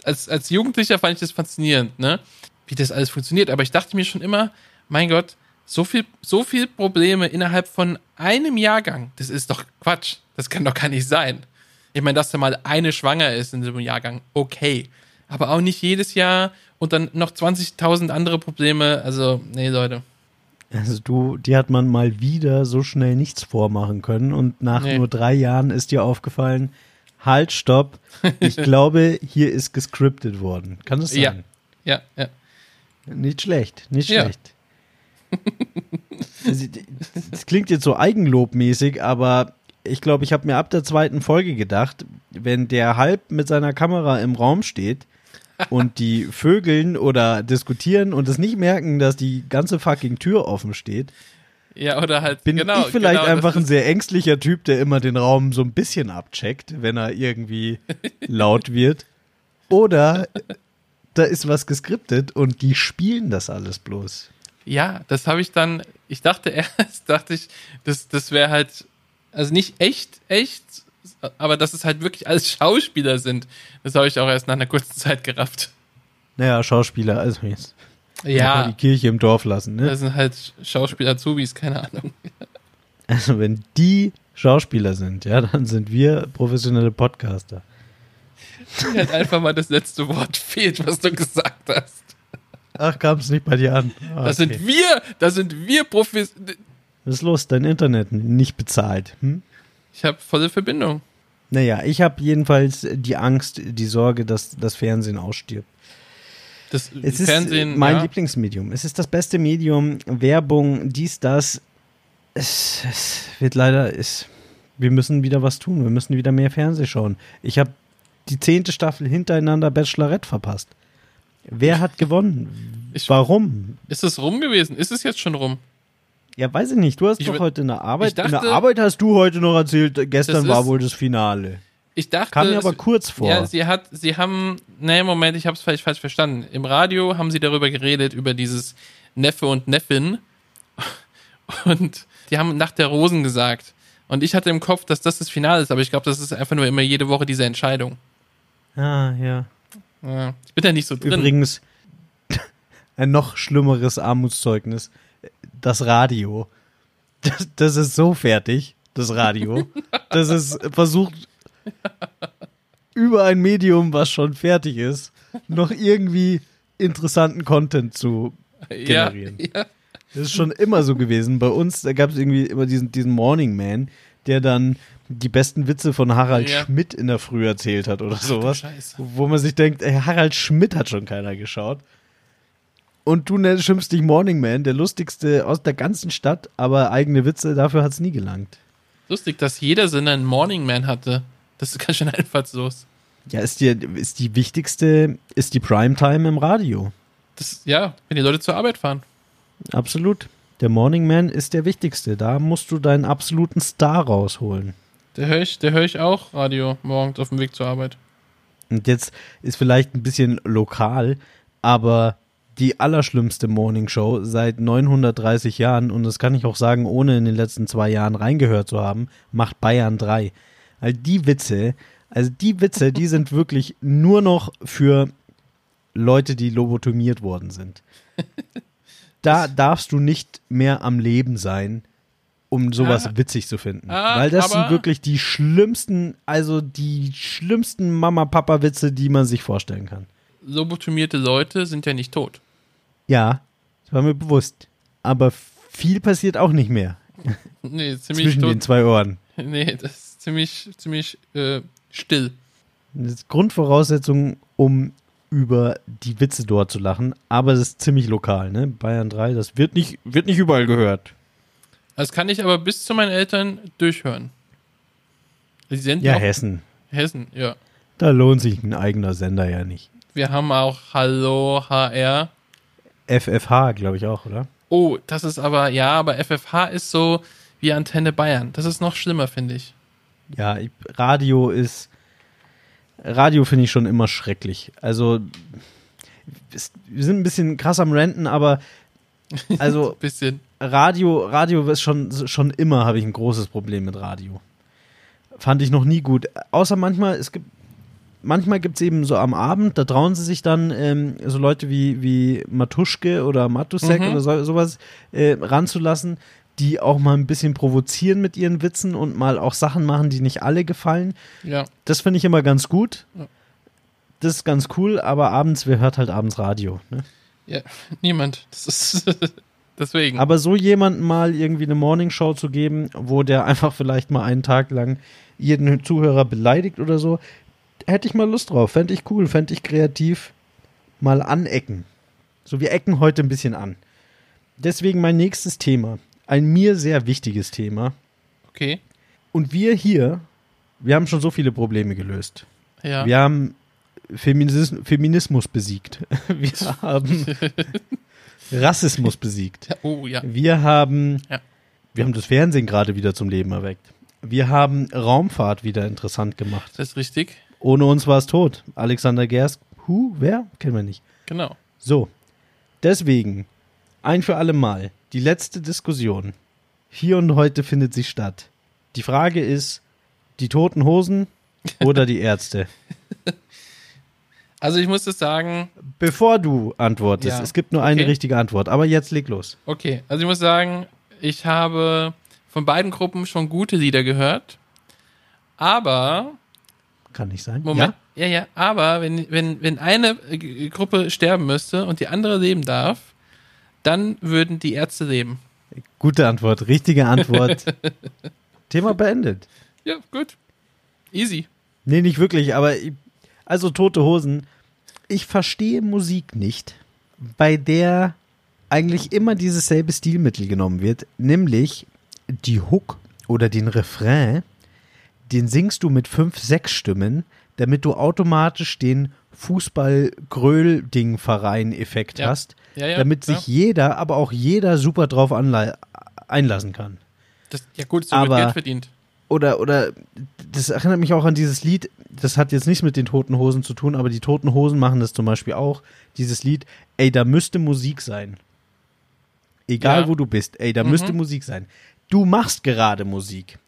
[SPEAKER 3] als, als Jugendlicher fand ich das faszinierend, ne? Wie das alles funktioniert. Aber ich dachte mir schon immer, mein Gott, so viel, so viel Probleme innerhalb von einem Jahrgang, das ist doch Quatsch. Das kann doch gar nicht sein. Ich meine, dass da mal eine schwanger ist in diesem Jahrgang, okay aber auch nicht jedes Jahr und dann noch 20.000 andere Probleme. Also, nee, Leute.
[SPEAKER 2] Also du, die hat man mal wieder so schnell nichts vormachen können und nach nee. nur drei Jahren ist dir aufgefallen, halt, stopp, ich glaube, hier ist gescriptet worden. Kann das sein?
[SPEAKER 3] Ja, ja, ja.
[SPEAKER 2] Nicht schlecht, nicht ja. schlecht. das klingt jetzt so eigenlobmäßig, aber ich glaube, ich habe mir ab der zweiten Folge gedacht, wenn der halb mit seiner Kamera im Raum steht, und die vögeln oder diskutieren und es nicht merken, dass die ganze fucking Tür offen steht.
[SPEAKER 3] Ja, oder halt,
[SPEAKER 2] bin genau, ich vielleicht genau, einfach ein sehr ängstlicher Typ, der immer den Raum so ein bisschen abcheckt, wenn er irgendwie laut wird. Oder da ist was geskriptet und die spielen das alles bloß.
[SPEAKER 3] Ja, das habe ich dann, ich dachte erst, dachte ich, das, das wäre halt, also nicht echt, echt, aber dass es halt wirklich alles Schauspieler sind, das habe ich auch erst nach einer kurzen Zeit gerafft.
[SPEAKER 2] Naja, Schauspieler, also jetzt.
[SPEAKER 3] Ja.
[SPEAKER 2] Die Kirche im Dorf lassen, ne?
[SPEAKER 3] Das sind halt Schauspieler-Zubis, keine Ahnung.
[SPEAKER 2] Also, wenn die Schauspieler sind, ja, dann sind wir professionelle Podcaster.
[SPEAKER 3] Mir hat einfach mal das letzte Wort fehlt, was du gesagt hast.
[SPEAKER 2] Ach, kam es nicht bei dir an.
[SPEAKER 3] Okay. Das sind wir, das sind wir Profis.
[SPEAKER 2] Was ist los? Dein Internet nicht bezahlt. Hm?
[SPEAKER 3] Ich habe volle Verbindung.
[SPEAKER 2] Naja, ich habe jedenfalls die Angst, die Sorge, dass das Fernsehen ausstirbt.
[SPEAKER 3] Das
[SPEAKER 2] es
[SPEAKER 3] Fernsehen,
[SPEAKER 2] ist mein ja. Lieblingsmedium. Es ist das beste Medium. Werbung, dies, das. Es, es wird leider, es, wir müssen wieder was tun. Wir müssen wieder mehr Fernsehen schauen. Ich habe die zehnte Staffel hintereinander Bachelorette verpasst. Wer hat gewonnen? Ich, Warum?
[SPEAKER 3] Ist es rum gewesen? Ist es jetzt schon rum?
[SPEAKER 2] Ja, weiß ich nicht. Du hast ich doch heute in der Arbeit. Dachte, in der Arbeit hast du heute noch erzählt, gestern war wohl das Finale.
[SPEAKER 3] Ich dachte.
[SPEAKER 2] Kam mir aber kurz vor.
[SPEAKER 3] Ja, sie hat, sie haben, nee, Moment, ich habe es vielleicht falsch verstanden. Im Radio haben sie darüber geredet, über dieses Neffe und Neffin. Und die haben nach der Rosen gesagt. Und ich hatte im Kopf, dass das das Finale ist, aber ich glaube, das ist einfach nur immer jede Woche diese Entscheidung.
[SPEAKER 2] Ah, ja.
[SPEAKER 3] ja ich bin da nicht so drin.
[SPEAKER 2] Übrigens, ein noch schlimmeres Armutszeugnis das Radio. Das, das ist so fertig, das Radio. Das ist versucht, über ein Medium, was schon fertig ist, noch irgendwie interessanten Content zu generieren. Ja, ja. Das ist schon immer so gewesen. Bei uns, da gab es irgendwie immer diesen, diesen Morning Man, der dann die besten Witze von Harald ja. Schmidt in der Früh erzählt hat oder Ach, sowas. Wo man sich denkt, ey, Harald Schmidt hat schon keiner geschaut. Und du schimpfst dich Morning Man, der lustigste aus der ganzen Stadt, aber eigene Witze, dafür hat es nie gelangt.
[SPEAKER 3] Lustig, dass jeder Sender einen Morning Man hatte. Das ist ganz schön einfallslos.
[SPEAKER 2] Ja, ist die, ist die wichtigste, ist die Primetime im Radio.
[SPEAKER 3] Das, ja, wenn die Leute zur Arbeit fahren.
[SPEAKER 2] Absolut. Der Morning Man ist der wichtigste. Da musst du deinen absoluten Star rausholen.
[SPEAKER 3] Der höre ich, hör ich auch Radio morgens auf dem Weg zur Arbeit.
[SPEAKER 2] Und jetzt ist vielleicht ein bisschen lokal, aber die allerschlimmste Morningshow seit 930 Jahren, und das kann ich auch sagen, ohne in den letzten zwei Jahren reingehört zu haben, macht Bayern 3. All die Witze, also die Witze, die sind wirklich nur noch für Leute, die lobotomiert worden sind. Da darfst du nicht mehr am Leben sein, um sowas ah, witzig zu finden. Ah, Weil das sind wirklich die schlimmsten, also die schlimmsten Mama-Papa-Witze, die man sich vorstellen kann.
[SPEAKER 3] Lobotomierte Leute sind ja nicht tot.
[SPEAKER 2] Ja, das war mir bewusst. Aber viel passiert auch nicht mehr.
[SPEAKER 3] Nee, ziemlich
[SPEAKER 2] Zwischen tot. den zwei Ohren.
[SPEAKER 3] Nee, das ist ziemlich, ziemlich äh, still.
[SPEAKER 2] Das ist Grundvoraussetzung, um über die Witze dort zu lachen, aber es ist ziemlich lokal, ne? Bayern 3, das wird nicht, wird nicht überall gehört.
[SPEAKER 3] Das kann ich aber bis zu meinen Eltern durchhören.
[SPEAKER 2] ja, Hessen.
[SPEAKER 3] Hessen, ja.
[SPEAKER 2] Da lohnt sich ein eigener Sender ja nicht.
[SPEAKER 3] Wir haben auch Hallo HR.
[SPEAKER 2] FFH, glaube ich auch, oder?
[SPEAKER 3] Oh, das ist aber, ja, aber FFH ist so wie Antenne Bayern. Das ist noch schlimmer, finde ich.
[SPEAKER 2] Ja, Radio ist. Radio finde ich schon immer schrecklich. Also, wir sind ein bisschen krass am Renten, aber. Also.
[SPEAKER 3] bisschen.
[SPEAKER 2] Radio, Radio ist schon, schon immer, habe ich ein großes Problem mit Radio. Fand ich noch nie gut. Außer manchmal, es gibt manchmal gibt es eben so am Abend, da trauen sie sich dann ähm, so Leute wie, wie Matuschke oder Matusek mhm. oder so, sowas äh, ranzulassen, die auch mal ein bisschen provozieren mit ihren Witzen und mal auch Sachen machen, die nicht alle gefallen.
[SPEAKER 3] Ja.
[SPEAKER 2] Das finde ich immer ganz gut. Ja. Das ist ganz cool, aber abends, wer hört halt abends Radio? Ne?
[SPEAKER 3] Ja, niemand. Das ist deswegen.
[SPEAKER 2] Aber so jemandem mal irgendwie eine Morningshow zu geben, wo der einfach vielleicht mal einen Tag lang jeden Zuhörer beleidigt oder so, hätte ich mal Lust drauf. Fände ich cool, fände ich kreativ. Mal anecken. So, wir ecken heute ein bisschen an. Deswegen mein nächstes Thema. Ein mir sehr wichtiges Thema.
[SPEAKER 3] Okay.
[SPEAKER 2] Und wir hier, wir haben schon so viele Probleme gelöst.
[SPEAKER 3] Ja.
[SPEAKER 2] Wir haben Feminis Feminismus besiegt. Wir haben Rassismus besiegt.
[SPEAKER 3] Oh ja.
[SPEAKER 2] Wir haben,
[SPEAKER 3] ja.
[SPEAKER 2] wir haben das Fernsehen gerade wieder zum Leben erweckt. Wir haben Raumfahrt wieder interessant gemacht.
[SPEAKER 3] Das ist richtig.
[SPEAKER 2] Ohne uns war es tot. Alexander Gerst, hu, wer? Kennen wir nicht.
[SPEAKER 3] Genau.
[SPEAKER 2] So, deswegen, ein für alle Mal, die letzte Diskussion. Hier und heute findet sie statt. Die Frage ist, die toten Hosen oder die Ärzte?
[SPEAKER 3] Also ich muss das sagen.
[SPEAKER 2] Bevor du antwortest, ja. es gibt nur eine okay. richtige Antwort, aber jetzt leg los.
[SPEAKER 3] Okay, also ich muss sagen, ich habe von beiden Gruppen schon gute Lieder gehört, aber
[SPEAKER 2] kann nicht sein.
[SPEAKER 3] Moment. Ja, ja, ja. aber wenn, wenn, wenn eine äh, Gruppe sterben müsste und die andere leben darf, dann würden die Ärzte leben.
[SPEAKER 2] Gute Antwort, richtige Antwort. Thema beendet.
[SPEAKER 3] Ja, gut. Easy.
[SPEAKER 2] Nee, nicht wirklich, aber also tote Hosen. Ich verstehe Musik nicht, bei der eigentlich immer dieses selbe Stilmittel genommen wird, nämlich die Hook oder den Refrain den singst du mit fünf, sechs Stimmen, damit du automatisch den Fußball-Gröl-Ding-Verein-Effekt
[SPEAKER 3] ja.
[SPEAKER 2] hast,
[SPEAKER 3] ja, ja,
[SPEAKER 2] damit sich jeder, aber auch jeder super drauf einlassen kann.
[SPEAKER 3] Das, ja gut, so aber, wird Geld verdient.
[SPEAKER 2] Oder, oder, das erinnert mich auch an dieses Lied, das hat jetzt nichts mit den Toten Hosen zu tun, aber die Toten Hosen machen das zum Beispiel auch, dieses Lied, ey, da müsste Musik sein. Egal wo du bist, ey, da mhm. müsste Musik sein. Du machst gerade Musik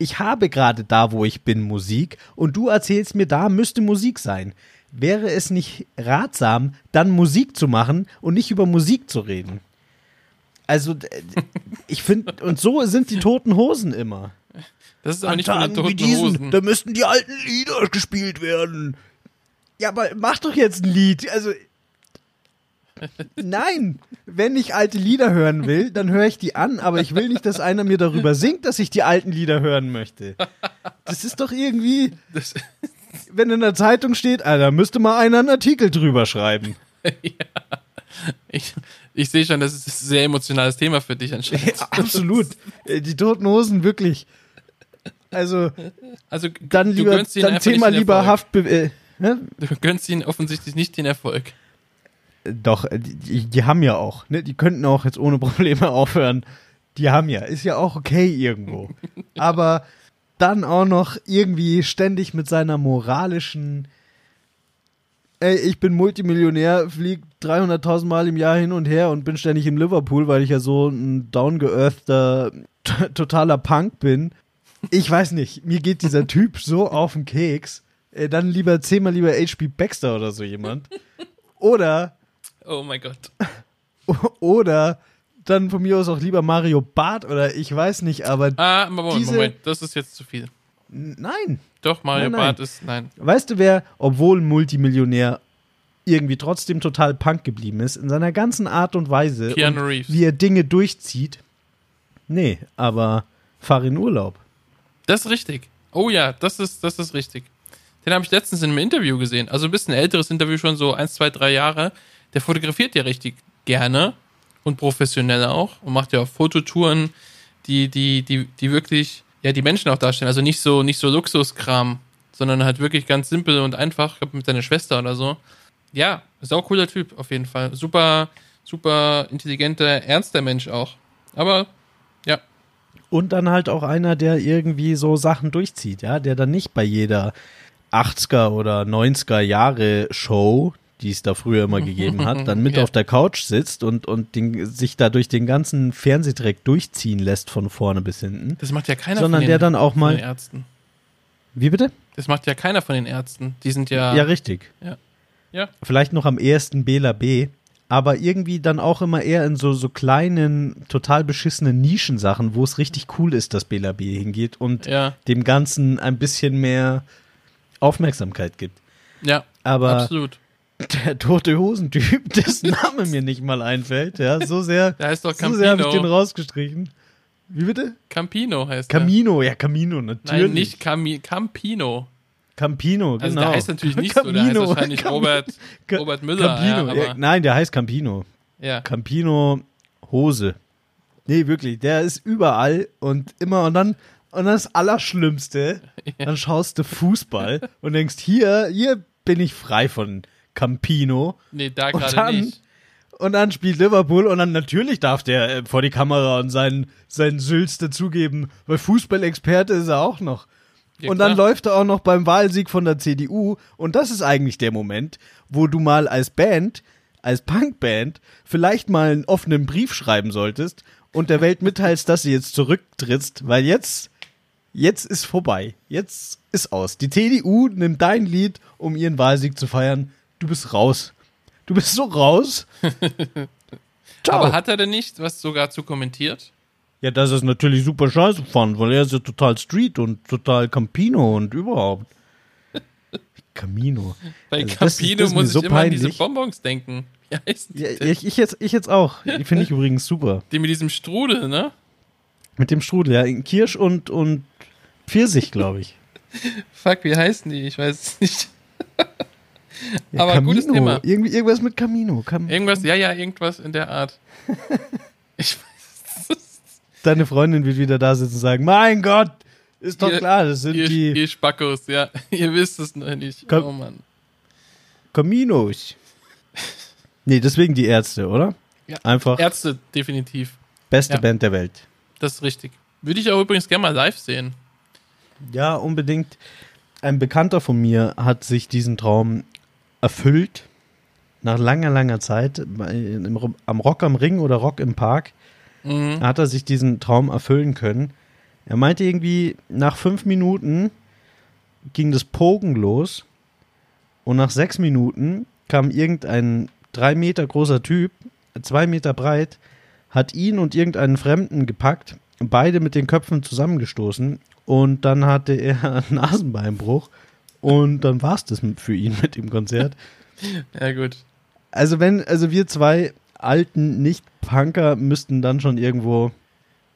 [SPEAKER 2] ich habe gerade da, wo ich bin, Musik und du erzählst mir, da müsste Musik sein. Wäre es nicht ratsam, dann Musik zu machen und nicht über Musik zu reden? Also, ich finde, und so sind die toten Hosen immer.
[SPEAKER 3] Das ist auch nicht von den toten diesen, Hosen.
[SPEAKER 2] Da müssten die alten Lieder gespielt werden. Ja, aber mach doch jetzt ein Lied. Also, Nein, wenn ich alte Lieder hören will, dann höre ich die an, aber ich will nicht, dass einer mir darüber singt, dass ich die alten Lieder hören möchte. Das ist doch irgendwie, wenn in der Zeitung steht, ah, da müsste mal einer einen Artikel drüber schreiben.
[SPEAKER 3] Ja. Ich, ich sehe schon, das ist ein sehr emotionales Thema für dich anscheinend.
[SPEAKER 2] Ja, absolut. Äh, die Toten Hosen, wirklich. Also,
[SPEAKER 3] also
[SPEAKER 2] dann lieber, dann Thema lieber Haft. Äh,
[SPEAKER 3] ne? Du gönnst ihnen offensichtlich nicht den Erfolg.
[SPEAKER 2] Doch, äh, die, die, haben ja auch, ne? Die könnten auch jetzt ohne Probleme aufhören. Die haben ja, ist ja auch okay irgendwo. Aber dann auch noch irgendwie ständig mit seiner moralischen ey, ich bin Multimillionär, fliege 300.000 Mal im Jahr hin und her und bin ständig in Liverpool, weil ich ja so ein downgeearthter, totaler Punk bin. Ich weiß nicht, mir geht dieser Typ so auf den Keks. Ey, dann lieber zehnmal lieber HP Baxter oder so jemand. Oder.
[SPEAKER 3] Oh mein Gott.
[SPEAKER 2] Oder dann von mir aus auch lieber Mario Barth oder ich weiß nicht, aber.
[SPEAKER 3] Ah, Moment, diese, Moment, das ist jetzt zu viel.
[SPEAKER 2] Nein.
[SPEAKER 3] Doch, Mario nein, nein. Barth ist, nein.
[SPEAKER 2] Weißt du, wer, obwohl Multimillionär, irgendwie trotzdem total Punk geblieben ist, in seiner ganzen Art und Weise,
[SPEAKER 3] Keanu Reeves.
[SPEAKER 2] wie er Dinge durchzieht? Nee, aber fahr in Urlaub.
[SPEAKER 3] Das ist richtig. Oh ja, das ist, das ist richtig. Den habe ich letztens in einem Interview gesehen. Also ein bisschen älteres Interview, schon so eins, zwei, drei Jahre. Der fotografiert ja richtig gerne und professionell auch und macht ja auch Fototouren, die, die, die, die wirklich ja, die Menschen auch darstellen. Also nicht so, nicht so Luxuskram, sondern halt wirklich ganz simpel und einfach. Ich glaube, mit seiner Schwester oder so. Ja, sau cooler Typ auf jeden Fall. Super, super intelligenter, ernster Mensch auch. Aber, ja.
[SPEAKER 2] Und dann halt auch einer, der irgendwie so Sachen durchzieht, ja, der dann nicht bei jeder 80er oder 90er Jahre Show die es da früher immer gegeben hat, dann mit ja. auf der Couch sitzt und, und den, sich da durch den ganzen Fernsehdreck durchziehen lässt von vorne bis hinten.
[SPEAKER 3] Das macht ja keiner
[SPEAKER 2] sondern
[SPEAKER 3] von den,
[SPEAKER 2] der dann auch mal,
[SPEAKER 3] Ärzten.
[SPEAKER 2] Wie bitte?
[SPEAKER 3] Das macht ja keiner von den Ärzten. Die sind ja.
[SPEAKER 2] Ja, richtig.
[SPEAKER 3] Ja. ja.
[SPEAKER 2] Vielleicht noch am ehesten Bela B. Aber irgendwie dann auch immer eher in so, so kleinen, total beschissenen Nischensachen, wo es richtig cool ist, dass Bela B hingeht und
[SPEAKER 3] ja.
[SPEAKER 2] dem Ganzen ein bisschen mehr Aufmerksamkeit gibt.
[SPEAKER 3] Ja,
[SPEAKER 2] aber
[SPEAKER 3] absolut
[SPEAKER 2] der tote Hosentyp, dessen Name mir nicht mal einfällt, ja, so sehr,
[SPEAKER 3] der heißt doch
[SPEAKER 2] so sehr habe ich den rausgestrichen. Wie bitte?
[SPEAKER 3] Campino heißt
[SPEAKER 2] Camino, ja, Camino, natürlich.
[SPEAKER 3] Nein, nicht Cami Campino.
[SPEAKER 2] Campino, genau. Also
[SPEAKER 3] der heißt natürlich nicht Campino, so, der heißt wahrscheinlich Cam Robert, Robert Müller.
[SPEAKER 2] Campino,
[SPEAKER 3] ja, ja,
[SPEAKER 2] nein, der heißt Campino.
[SPEAKER 3] Ja.
[SPEAKER 2] Campino Hose. Nee, wirklich, der ist überall und immer und dann und das Allerschlimmste, ja. dann schaust du Fußball und denkst, hier, hier bin ich frei von Campino.
[SPEAKER 3] Nee, da gerade nicht.
[SPEAKER 2] Und dann spielt Liverpool und dann natürlich darf der äh, vor die Kamera und seinen, seinen Sülz dazugeben, weil Fußballexperte ist er auch noch. Ja, und dann klar. läuft er auch noch beim Wahlsieg von der CDU und das ist eigentlich der Moment, wo du mal als Band, als Punkband, vielleicht mal einen offenen Brief schreiben solltest und der Welt mitteilst, dass sie jetzt zurücktrittst, weil jetzt, jetzt ist vorbei. Jetzt ist aus. Die CDU nimmt dein Lied, um ihren Wahlsieg zu feiern du bist raus. Du bist so raus.
[SPEAKER 3] Ciao. Aber hat er denn nicht was sogar zu kommentiert?
[SPEAKER 2] Ja, das ist natürlich super scheiße fand, weil er ist ja total Street und total Campino und überhaupt. Camino.
[SPEAKER 3] Bei also Campino das, das muss ich so immer peinlich. an diese Bonbons denken.
[SPEAKER 2] Ja, ich, ich, jetzt, ich jetzt auch. Die finde ich übrigens super.
[SPEAKER 3] Die mit diesem Strudel, ne?
[SPEAKER 2] Mit dem Strudel, ja. Kirsch und, und Pfirsich, glaube ich.
[SPEAKER 3] Fuck, wie heißen die? Ich weiß es nicht.
[SPEAKER 2] Ja, Aber Camino. gutes Thema. Irgendwie, irgendwas mit Camino. Cam
[SPEAKER 3] irgendwas, ja, ja, irgendwas in der Art. ich weiß.
[SPEAKER 2] Deine Freundin wird wieder da sitzen und sagen: Mein Gott, ist doch ihr, klar, das sind
[SPEAKER 3] ihr,
[SPEAKER 2] die.
[SPEAKER 3] Ihr Spackos, ja. ihr wisst es noch nicht. Cam oh Mann.
[SPEAKER 2] Caminos. nee, deswegen die Ärzte, oder?
[SPEAKER 3] Ja.
[SPEAKER 2] Einfach.
[SPEAKER 3] Ärzte, definitiv.
[SPEAKER 2] Beste ja. Band der Welt.
[SPEAKER 3] Das ist richtig. Würde ich auch übrigens gerne mal live sehen.
[SPEAKER 2] Ja, unbedingt. Ein Bekannter von mir hat sich diesen Traum erfüllt. Nach langer, langer Zeit im, am Rock am Ring oder Rock im Park mhm. hat er sich diesen Traum erfüllen können. Er meinte irgendwie, nach fünf Minuten ging das Pogen los und nach sechs Minuten kam irgendein drei Meter großer Typ, zwei Meter breit, hat ihn und irgendeinen Fremden gepackt, beide mit den Köpfen zusammengestoßen und dann hatte er Nasenbeinbruch und dann war es das für ihn mit dem Konzert.
[SPEAKER 3] ja, gut.
[SPEAKER 2] Also, wenn, also wir zwei alten Nicht-Punker müssten dann schon irgendwo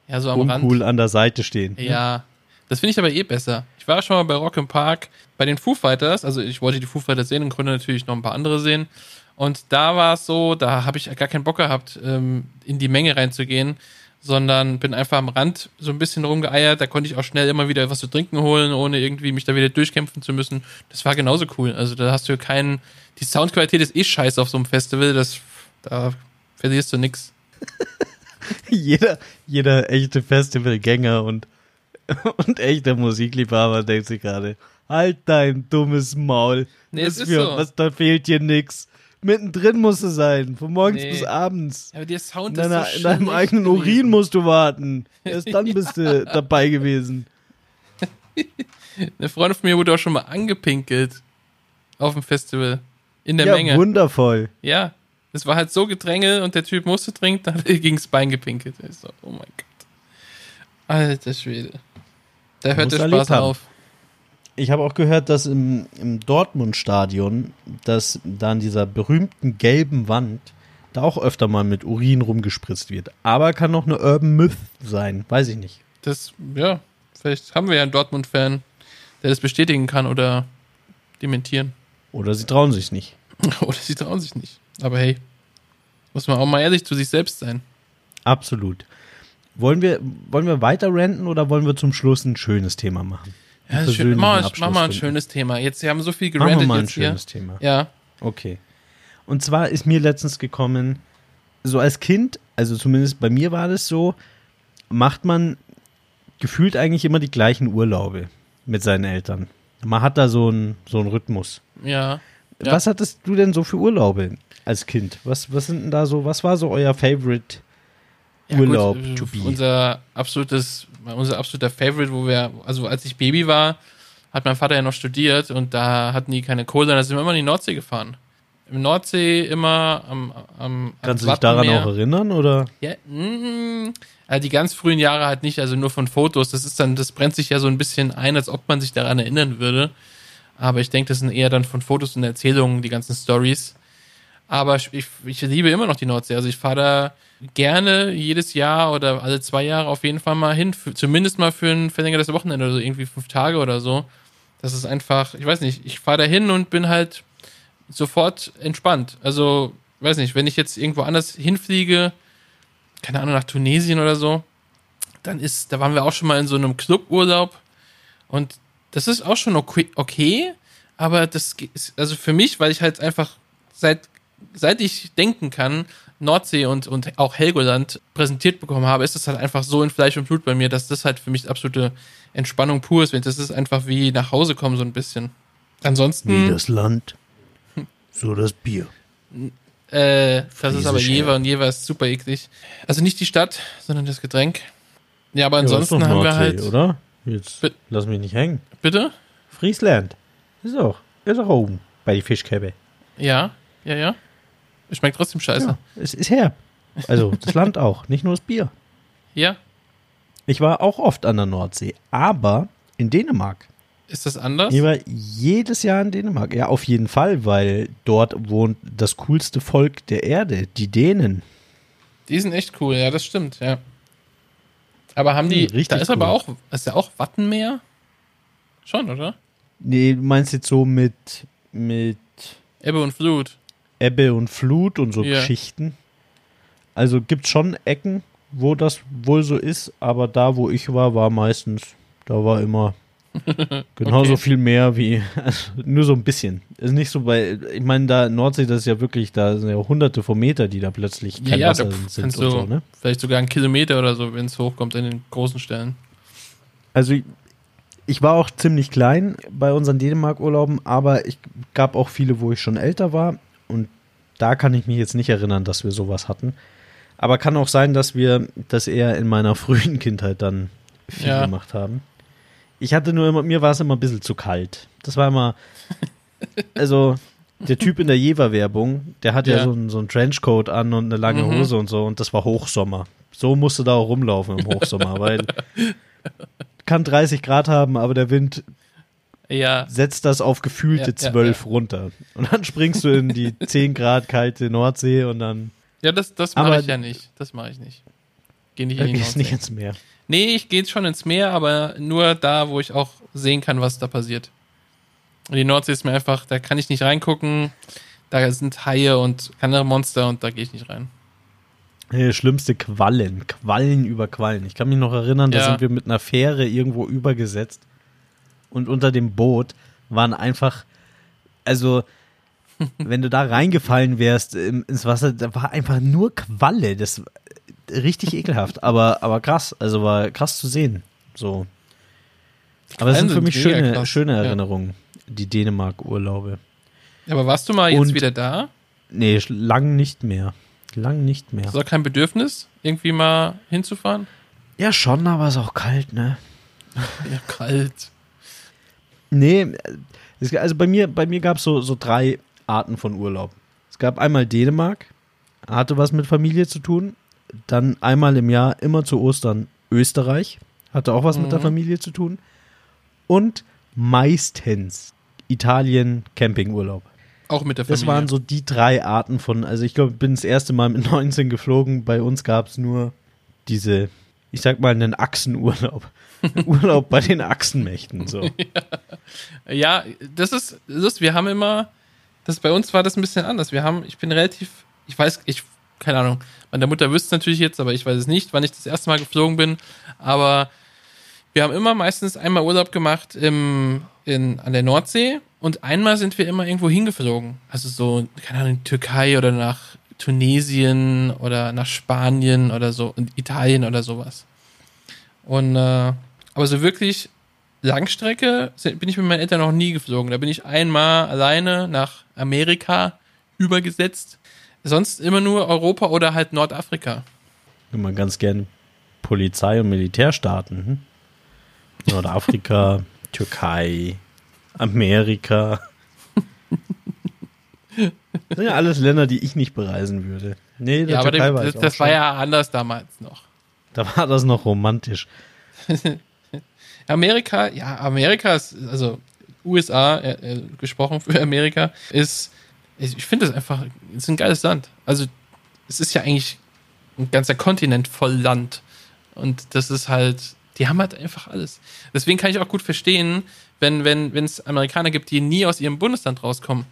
[SPEAKER 3] ja, so am
[SPEAKER 2] uncool Rand. an der Seite stehen.
[SPEAKER 3] Ne? Ja, das finde ich aber eh besser. Ich war schon mal bei Rock im Park bei den Foo Fighters, also ich wollte die Foo Fighters sehen und konnte natürlich noch ein paar andere sehen. Und da war es so, da habe ich gar keinen Bock gehabt, ähm, in die Menge reinzugehen, sondern bin einfach am Rand so ein bisschen rumgeeiert. Da konnte ich auch schnell immer wieder was zu trinken holen, ohne irgendwie mich da wieder durchkämpfen zu müssen. Das war genauso cool. Also da hast du keinen. Die Soundqualität ist eh scheiße auf so einem Festival. Das, da verlierst du nix.
[SPEAKER 2] jeder, jeder echte Festivalgänger und Und echter Musikliebhaber denkt sich gerade, halt dein dummes Maul.
[SPEAKER 3] Nee, es ist
[SPEAKER 2] für,
[SPEAKER 3] so.
[SPEAKER 2] was, da fehlt dir nix. Mittendrin musst du sein, von morgens
[SPEAKER 3] Nee.
[SPEAKER 2] bis abends.
[SPEAKER 3] Aber der Sound
[SPEAKER 2] In, deiner,
[SPEAKER 3] ist so
[SPEAKER 2] in deinem eigenen
[SPEAKER 3] gewesen.
[SPEAKER 2] Urin musst du warten. Erst dann bist du dabei gewesen.
[SPEAKER 3] Eine Freundin von mir wurde auch schon mal angepinkelt auf dem Festival. In der
[SPEAKER 2] ja,
[SPEAKER 3] Menge.
[SPEAKER 2] wundervoll.
[SPEAKER 3] Ja. Es war halt so Gedränge und der Typ musste trinken, dann hat er gegens Bein gepinkelt. Ich so, oh mein Gott. Alter Schwede. Da hört der Spaß auf.
[SPEAKER 2] Ich habe auch gehört, dass im, im Dortmund-Stadion, dass da an dieser berühmten gelben Wand da auch öfter mal mit Urin rumgespritzt wird. Aber kann noch eine Urban Myth sein, weiß ich nicht.
[SPEAKER 3] Das, ja, vielleicht haben wir ja einen Dortmund-Fan, der das bestätigen kann oder dementieren.
[SPEAKER 2] Oder sie trauen sich nicht.
[SPEAKER 3] oder sie trauen sich nicht. Aber hey, muss man auch mal ehrlich zu sich selbst sein.
[SPEAKER 2] Absolut. Wollen wir, wollen wir weiter ranten oder wollen wir zum Schluss ein schönes Thema machen?
[SPEAKER 3] Ja, das ist schön. Mach, mal- mach mal ein schönes Thema. Jetzt, wir haben so viel gerantet
[SPEAKER 2] mal ein
[SPEAKER 3] jetzt hier.
[SPEAKER 2] schönes Thema.
[SPEAKER 3] Ja,
[SPEAKER 2] Okay. Und zwar ist mir letztens gekommen, so als Kind, also zumindest bei mir war das so, macht man gefühlt eigentlich immer die gleichen Urlaube mit seinen Eltern. Man hat da so einen so einen Rhythmus.
[SPEAKER 3] ja. Ja.
[SPEAKER 2] Was hattest du denn so für Urlaube als Kind? Was, was sind denn da so, was war so euer Favorite
[SPEAKER 3] Ja,
[SPEAKER 2] Urlaub
[SPEAKER 3] gut, äh,
[SPEAKER 2] to be?
[SPEAKER 3] Unser absolutes, unser absoluter Favorite, wo wir, also als ich Baby war, hat mein Vater ja noch studiert und da hatten die keine Kohle, da sind wir immer in die Nordsee gefahren. Im Nordsee immer am, am
[SPEAKER 2] Kannst du dich daran auch erinnern oder?
[SPEAKER 3] Ja, mm, also die ganz frühen Jahre halt nicht, also nur von Fotos. Das ist dann, das brennt sich ja so ein bisschen ein, als ob man sich daran erinnern würde. Aber ich denke, das sind eher dann von Fotos und Erzählungen, die ganzen Stories. Aber ich, ich, liebe immer noch die Nordsee. Also ich fahre da gerne jedes Jahr oder alle zwei Jahre auf jeden Fall mal hin. Für, zumindest mal für ein verlängertes Wochenende oder so, irgendwie fünf Tage oder so. Das ist einfach, ich weiß nicht, ich fahre da hin und bin halt sofort entspannt. Also, weiß nicht, wenn ich jetzt irgendwo anders hinfliege, keine Ahnung, nach Tunesien oder so, dann ist, da waren wir auch schon mal in so einem Cluburlaub und das ist auch schon okay, okay aber das ist, also für mich, weil ich halt einfach seit, seit ich denken kann, Nordsee und, und auch Helgoland präsentiert bekommen habe, ist das halt einfach so in Fleisch und Blut bei mir, dass das halt für mich absolute Entspannung pur ist. Das ist einfach wie nach Hause kommen so ein bisschen. Ansonsten,
[SPEAKER 2] das Land, so das Bier.
[SPEAKER 3] äh, das ist aber Jever
[SPEAKER 2] ja.
[SPEAKER 3] und Jever ist super eklig. Also nicht die Stadt, sondern das Getränk. Ja, aber
[SPEAKER 2] Ja,
[SPEAKER 3] ansonsten
[SPEAKER 2] doch
[SPEAKER 3] haben wir
[SPEAKER 2] Nordsee,
[SPEAKER 3] halt.
[SPEAKER 2] oder? Jetzt
[SPEAKER 3] Bi-
[SPEAKER 2] lass mich nicht hängen.
[SPEAKER 3] Bitte?
[SPEAKER 2] Friesland. Ist auch, ist auch oben bei die Fischkäppe.
[SPEAKER 3] Ja, ja, ja. Schmeckt trotzdem scheiße.
[SPEAKER 2] Ja, es ist herb. Also das Land auch, nicht nur das Bier.
[SPEAKER 3] Ja.
[SPEAKER 2] Ich war auch oft an der Nordsee, aber in Dänemark.
[SPEAKER 3] Ist das anders?
[SPEAKER 2] Ich war jedes Jahr in Dänemark. Ja, auf jeden Fall, weil dort wohnt das coolste Volk der Erde, die Dänen.
[SPEAKER 3] Die sind echt cool, ja, das stimmt, ja. Aber haben die,
[SPEAKER 2] richtig
[SPEAKER 3] da ist aber
[SPEAKER 2] cool.
[SPEAKER 3] auch, ist ja auch Wattenmeer? Schon, oder?
[SPEAKER 2] Nee, du meinst jetzt so mit, mit
[SPEAKER 3] Ebbe und Flut.
[SPEAKER 2] Ebbe und Flut und so
[SPEAKER 3] Ja.
[SPEAKER 2] Geschichten. Also gibt schon Ecken, wo das wohl so ist, aber da, wo ich war, war meistens, da war immer genauso
[SPEAKER 3] Okay.
[SPEAKER 2] viel mehr wie, also nur so ein bisschen. Ist nicht so bei, ich meine, da Nordsee, das ist ja wirklich, da sind ja hunderte von Meter, die da plötzlich
[SPEAKER 3] Ja,
[SPEAKER 2] kein
[SPEAKER 3] ja,
[SPEAKER 2] Wasser
[SPEAKER 3] da
[SPEAKER 2] sind
[SPEAKER 3] du
[SPEAKER 2] so, ne?
[SPEAKER 3] vielleicht sogar einen Kilometer oder so, wenn es hochkommt in den großen Stellen.
[SPEAKER 2] Also ich, ich war auch ziemlich klein bei unseren Dänemark-Urlauben, aber ich gab auch viele, wo ich schon älter war und da kann ich mich jetzt nicht erinnern, dass wir sowas hatten. Aber kann auch sein, dass wir das eher in meiner frühen Kindheit dann viel
[SPEAKER 3] Ja.
[SPEAKER 2] gemacht haben. Ich hatte nur immer, mir war es immer ein bisschen zu kalt. Das war immer, also der Typ in der Jever-Werbung, der hat ja,
[SPEAKER 3] Ja.
[SPEAKER 2] so einen so einen Trenchcoat an und eine lange
[SPEAKER 3] Mhm.
[SPEAKER 2] Hose und so und das war Hochsommer. So musste da auch rumlaufen im Hochsommer, weil kann 30 Grad haben, aber der Wind
[SPEAKER 3] Ja,
[SPEAKER 2] setzt das auf
[SPEAKER 3] Ja,
[SPEAKER 2] gefühlte
[SPEAKER 3] ja,
[SPEAKER 2] 12 runter. Und dann springst du in die 10 Grad kalte Nordsee und dann
[SPEAKER 3] ja, das, das mache ich ja nicht. Das mache ich nicht. Geh nicht in die
[SPEAKER 2] gehst nicht
[SPEAKER 3] Nordsee.
[SPEAKER 2] ins Meer.
[SPEAKER 3] Nee, ich gehe schon ins Meer, aber nur da, wo ich auch sehen kann, was da passiert. Und die Nordsee ist mir einfach, da kann ich nicht reingucken. Da sind Haie und andere Monster und da gehe ich nicht rein.
[SPEAKER 2] Äh, schlimmste Quallen. Quallen über Quallen. Ich kann mich noch erinnern, da
[SPEAKER 3] Ja.
[SPEAKER 2] sind wir mit einer Fähre irgendwo übergesetzt. Und unter dem Boot waren einfach, also, wenn du da reingefallen wärst ins Wasser, da war einfach nur Qualle. Das richtig ekelhaft, aber, aber krass. Also war krass zu sehen. So. Aber es sind für mich schöne, schöne Erinnerungen, ja. die Dänemark-Urlaube.
[SPEAKER 3] Aber warst du mal jetzt Und wieder da?
[SPEAKER 2] Nee, lang nicht mehr. Lang nicht mehr.
[SPEAKER 3] Ist da kein Bedürfnis, irgendwie mal hinzufahren?
[SPEAKER 2] Ja, schon, aber es ist auch kalt, ne?
[SPEAKER 3] ja, kalt.
[SPEAKER 2] Nee, also bei mir, bei mir gab es so, so drei Arten von Urlaub. Es gab einmal Dänemark, hatte was mit Familie zu tun. Dann einmal im Jahr, immer zu Ostern, Österreich, hatte auch was mhm. mit der mhm. Familie zu tun. Und meistens Italien, Campingurlaub.
[SPEAKER 3] Auch mit der Familie.
[SPEAKER 2] Das waren so die drei Arten von, also ich glaube, ich bin das erste Mal mit 19 geflogen. Bei uns gab es nur diese, ich sag mal, einen Achsenurlaub. Urlaub bei den Achsenmächten. So.
[SPEAKER 3] Ja. ja, das ist, das ist, wir haben immer, das bei uns war das ein bisschen anders. Wir haben, ich bin relativ, ich weiß, ich, keine Ahnung, meine Mutter wüsste natürlich jetzt, aber ich weiß es nicht, wann ich das erste Mal geflogen bin. Aber wir haben immer meistens einmal Urlaub gemacht im, in, an der Nordsee und einmal sind wir immer irgendwo hingeflogen. Also so, keine Ahnung, Türkei oder nach Tunesien oder nach Spanien oder so, Italien oder sowas. Und äh, aber so wirklich Langstrecke bin ich mit meinen Eltern noch nie geflogen. Da bin ich einmal alleine nach Amerika übergesetzt. Sonst immer nur Europa oder halt Nordafrika.
[SPEAKER 2] Immer ganz gern Polizei- und Militärstaaten. Hm? Nordafrika, Türkei, Amerika. Das sind ja alles Länder, die ich nicht bereisen würde.
[SPEAKER 3] Nee, ja, aber war das, das war ja anders damals noch.
[SPEAKER 2] Da war das noch romantisch.
[SPEAKER 3] Amerika, ja, Amerika ist, also USA äh, äh, gesprochen für Amerika, ist, ich finde das einfach, ist ein geiles Land. Also, es ist ja eigentlich ein ganzer Kontinent voll Land. Und das ist halt, die haben halt einfach alles. Deswegen kann ich auch gut verstehen, wenn wenn wenn es Amerikaner gibt, die nie aus ihrem Bundesland rauskommen.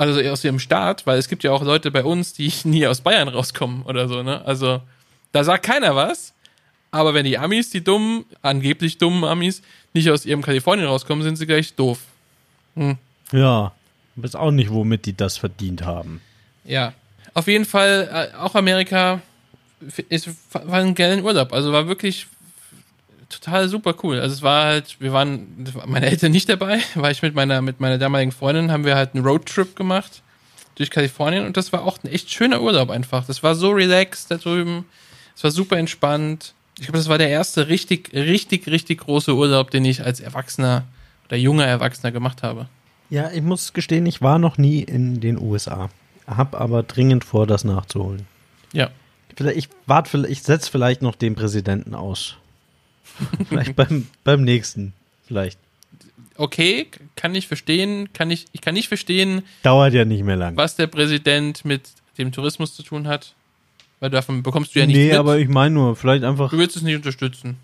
[SPEAKER 3] Also aus ihrem Staat, weil es gibt ja auch Leute bei uns, die nie aus Bayern rauskommen oder so, ne? Also da sagt keiner was. Aber wenn die Amis, die dummen, angeblich dummen Amis, nicht aus ihrem Kalifornien rauskommen, sind sie gleich doof.
[SPEAKER 2] Hm. Ja, weiß auch nicht, womit die das verdient haben.
[SPEAKER 3] Ja, auf jeden Fall, äh, auch Amerika ist, war ein geiler Urlaub. Also war wirklich total super cool. Also es war halt, wir waren, meine Eltern nicht dabei, war ich mit meiner, mit meiner damaligen Freundin, haben wir halt einen Roadtrip gemacht durch Kalifornien und das war auch ein echt schöner Urlaub einfach. Das war so relaxed da drüben. Es war super entspannt ich glaube, das war der erste richtig, richtig, richtig große Urlaub, den ich als Erwachsener oder junger Erwachsener gemacht habe.
[SPEAKER 2] Ja, ich muss gestehen, ich war noch nie in den USA. Hab aber dringend vor, das nachzuholen.
[SPEAKER 3] Ja.
[SPEAKER 2] Vielleicht, ich warte, ich setze vielleicht noch den Präsidenten aus. vielleicht beim, beim nächsten. Vielleicht.
[SPEAKER 3] Okay, kann ich verstehen, kann ich, ich kann nicht verstehen.
[SPEAKER 2] Dauert ja nicht mehr lang.
[SPEAKER 3] Was der Präsident mit dem Tourismus zu tun hat. Weil davon bekommst du ja nichts
[SPEAKER 2] nee, mit. aber ich meine nur, vielleicht einfach.
[SPEAKER 3] Du willst es nicht unterstützen.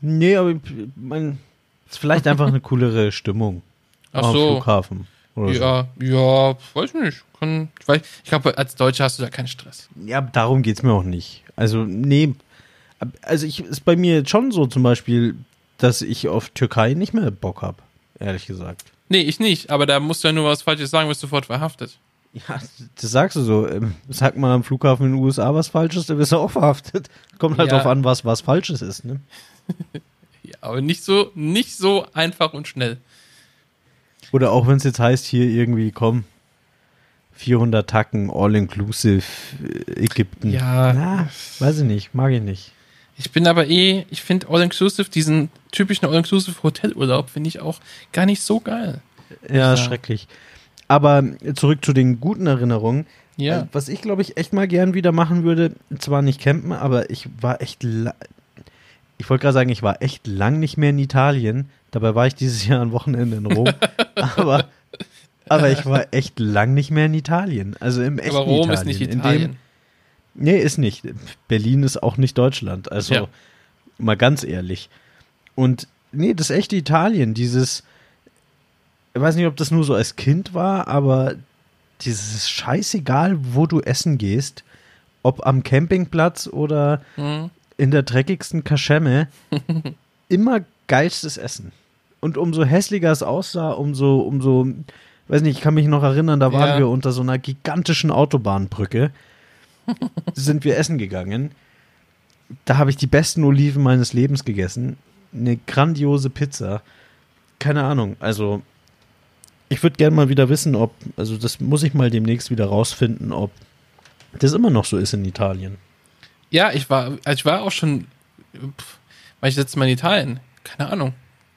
[SPEAKER 2] Nee, aber ich meine, ist vielleicht einfach eine coolere Stimmung.
[SPEAKER 3] Ach am so.
[SPEAKER 2] Flughafen.
[SPEAKER 3] ja, so. ja, weiß nicht. Kann, ich ich glaube, als Deutscher hast du da keinen Stress.
[SPEAKER 2] Ja, darum geht es mir auch nicht. Also, nee. Also, ich ist bei mir jetzt schon so zum Beispiel, dass ich auf Türkei nicht mehr Bock habe, ehrlich gesagt.
[SPEAKER 3] Nee, ich nicht, aber da musst du ja nur was Falsches sagen, wirst du sofort verhaftet.
[SPEAKER 2] Ja, das sagst du so. Ähm, sagt man am Flughafen in den USA was Falsches, dann wirst du auch verhaftet. Kommt halt ja. drauf an, was was Falsches ist, ne?
[SPEAKER 3] ja, aber nicht so, nicht so einfach und schnell.
[SPEAKER 2] Oder auch wenn es jetzt heißt, hier irgendwie, komm, 400 Tacken, all-inclusive, äh, Ägypten.
[SPEAKER 3] Ja.
[SPEAKER 2] Na, weiß ich nicht, mag ich nicht.
[SPEAKER 3] Ich bin aber eh, ich finde All-Inclusive, diesen typischen All-Inclusive Hotelurlaub, finde ich auch gar nicht so geil.
[SPEAKER 2] Ja, schrecklich. Aber zurück zu den guten Erinnerungen.
[SPEAKER 3] Ja.
[SPEAKER 2] Äh, was ich, glaube ich, echt mal gern wieder machen würde, zwar nicht campen, aber ich war echt. Ich wollte gerade sagen, ich war echt lang nicht mehr in Italien. Dabei war ich dieses Jahr ein Wochenende in Rom. aber, aber ich war echt lang nicht mehr in Italien. Also im echten aber Rom Italien. ist nicht Italien. Nee, ist nicht. Berlin ist auch nicht Deutschland. Also ja. mal ganz ehrlich. Und nee, das echte Italien, dieses ich weiß nicht, ob das nur so als Kind war, aber dieses scheißegal, wo du essen gehst, ob am Campingplatz oder mhm. in der dreckigsten Kaschemme, immer geilstes Essen. Und umso hässlicher es aussah, umso, umso, weiß nicht, ich kann mich noch erinnern, da waren ja. wir unter so einer gigantischen Autobahnbrücke, sind wir essen gegangen. Da habe ich die besten Oliven meines Lebens gegessen. eine grandiose Pizza. Keine Ahnung, also ich würde gerne mal wieder wissen, ob, also das muss ich mal demnächst wieder rausfinden, ob das immer noch so ist in Italien.
[SPEAKER 3] Ja, ich war, also ich war auch schon, pff, war ich letztes Mal in Italien? Keine Ahnung.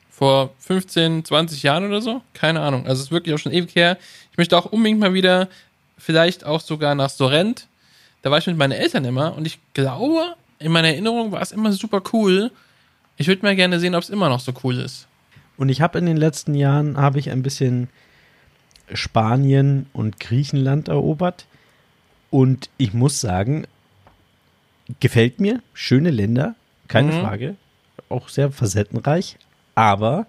[SPEAKER 3] Vor 15, 20 Jahren oder so? Keine Ahnung. Also es ist wirklich auch schon ewig her. Ich möchte auch unbedingt mal wieder, vielleicht auch sogar nach Sorrent. Da war ich mit meinen Eltern immer und ich glaube, in meiner Erinnerung war es immer super cool. Ich würde mal gerne sehen, ob es immer noch so cool ist.
[SPEAKER 2] Und ich habe in den letzten Jahren habe ich ein bisschen Spanien und Griechenland erobert. Und ich muss sagen, gefällt mir. Schöne Länder, keine mhm. Frage. Auch sehr facettenreich. Aber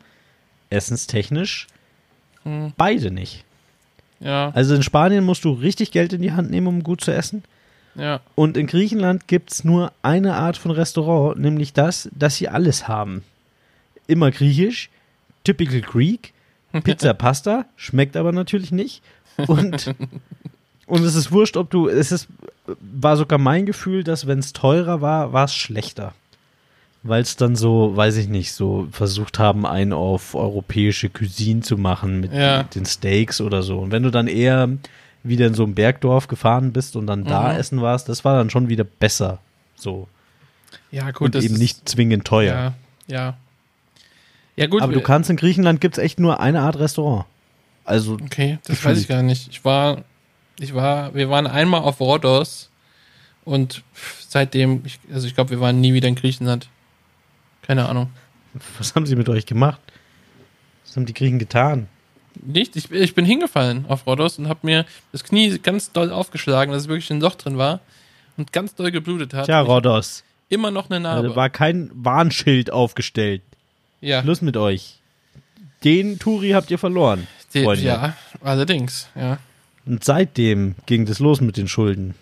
[SPEAKER 2] essenstechnisch mhm. beide nicht.
[SPEAKER 3] Ja.
[SPEAKER 2] Also in Spanien musst du richtig Geld in die Hand nehmen, um gut zu essen.
[SPEAKER 3] Ja.
[SPEAKER 2] Und in Griechenland gibt es nur eine Art von Restaurant, nämlich das, dass sie alles haben. Immer griechisch, typical Greek, Pizza, Pasta, schmeckt aber natürlich nicht. Und, und es ist wurscht, ob du, es ist, war sogar mein Gefühl, dass wenn es teurer war, war es schlechter. Weil es dann so, weiß ich nicht, so versucht haben, einen auf europäische Cuisine zu machen mit
[SPEAKER 3] ja.
[SPEAKER 2] den Steaks oder so. Und wenn du dann eher wieder in so ein Bergdorf gefahren bist und dann da
[SPEAKER 3] Mhm.
[SPEAKER 2] essen warst, das war dann schon wieder besser. So.
[SPEAKER 3] Ja, gut.
[SPEAKER 2] und eben
[SPEAKER 3] ist-
[SPEAKER 2] nicht zwingend teuer.
[SPEAKER 3] Ja, ja. Ja, gut.
[SPEAKER 2] Aber du kannst in Griechenland gibt es echt nur eine Art Restaurant. Also,
[SPEAKER 3] Okay, das weiß ich gar nicht. Ich war, ich war, wir waren einmal auf Rhodos und seitdem, ich, also ich glaube, wir waren nie wieder in Griechenland. Keine Ahnung.
[SPEAKER 2] was haben sie mit euch gemacht? Was haben die Griechen getan?
[SPEAKER 3] Nicht, ich, ich bin hingefallen auf Rhodos und habe mir das Knie ganz doll aufgeschlagen, dass es wirklich ein Loch drin war und ganz doll geblutet hat.
[SPEAKER 2] Tja,
[SPEAKER 3] ich
[SPEAKER 2] Rhodos.
[SPEAKER 3] immer noch eine Narbe.
[SPEAKER 2] Da war kein Warnschild aufgestellt.
[SPEAKER 3] ja,
[SPEAKER 2] Schluss mit euch. Den Turi habt ihr verloren,
[SPEAKER 3] die,
[SPEAKER 2] Freunde.
[SPEAKER 3] ja, allerdings, ja.
[SPEAKER 2] Und seitdem ging das los mit den Schulden.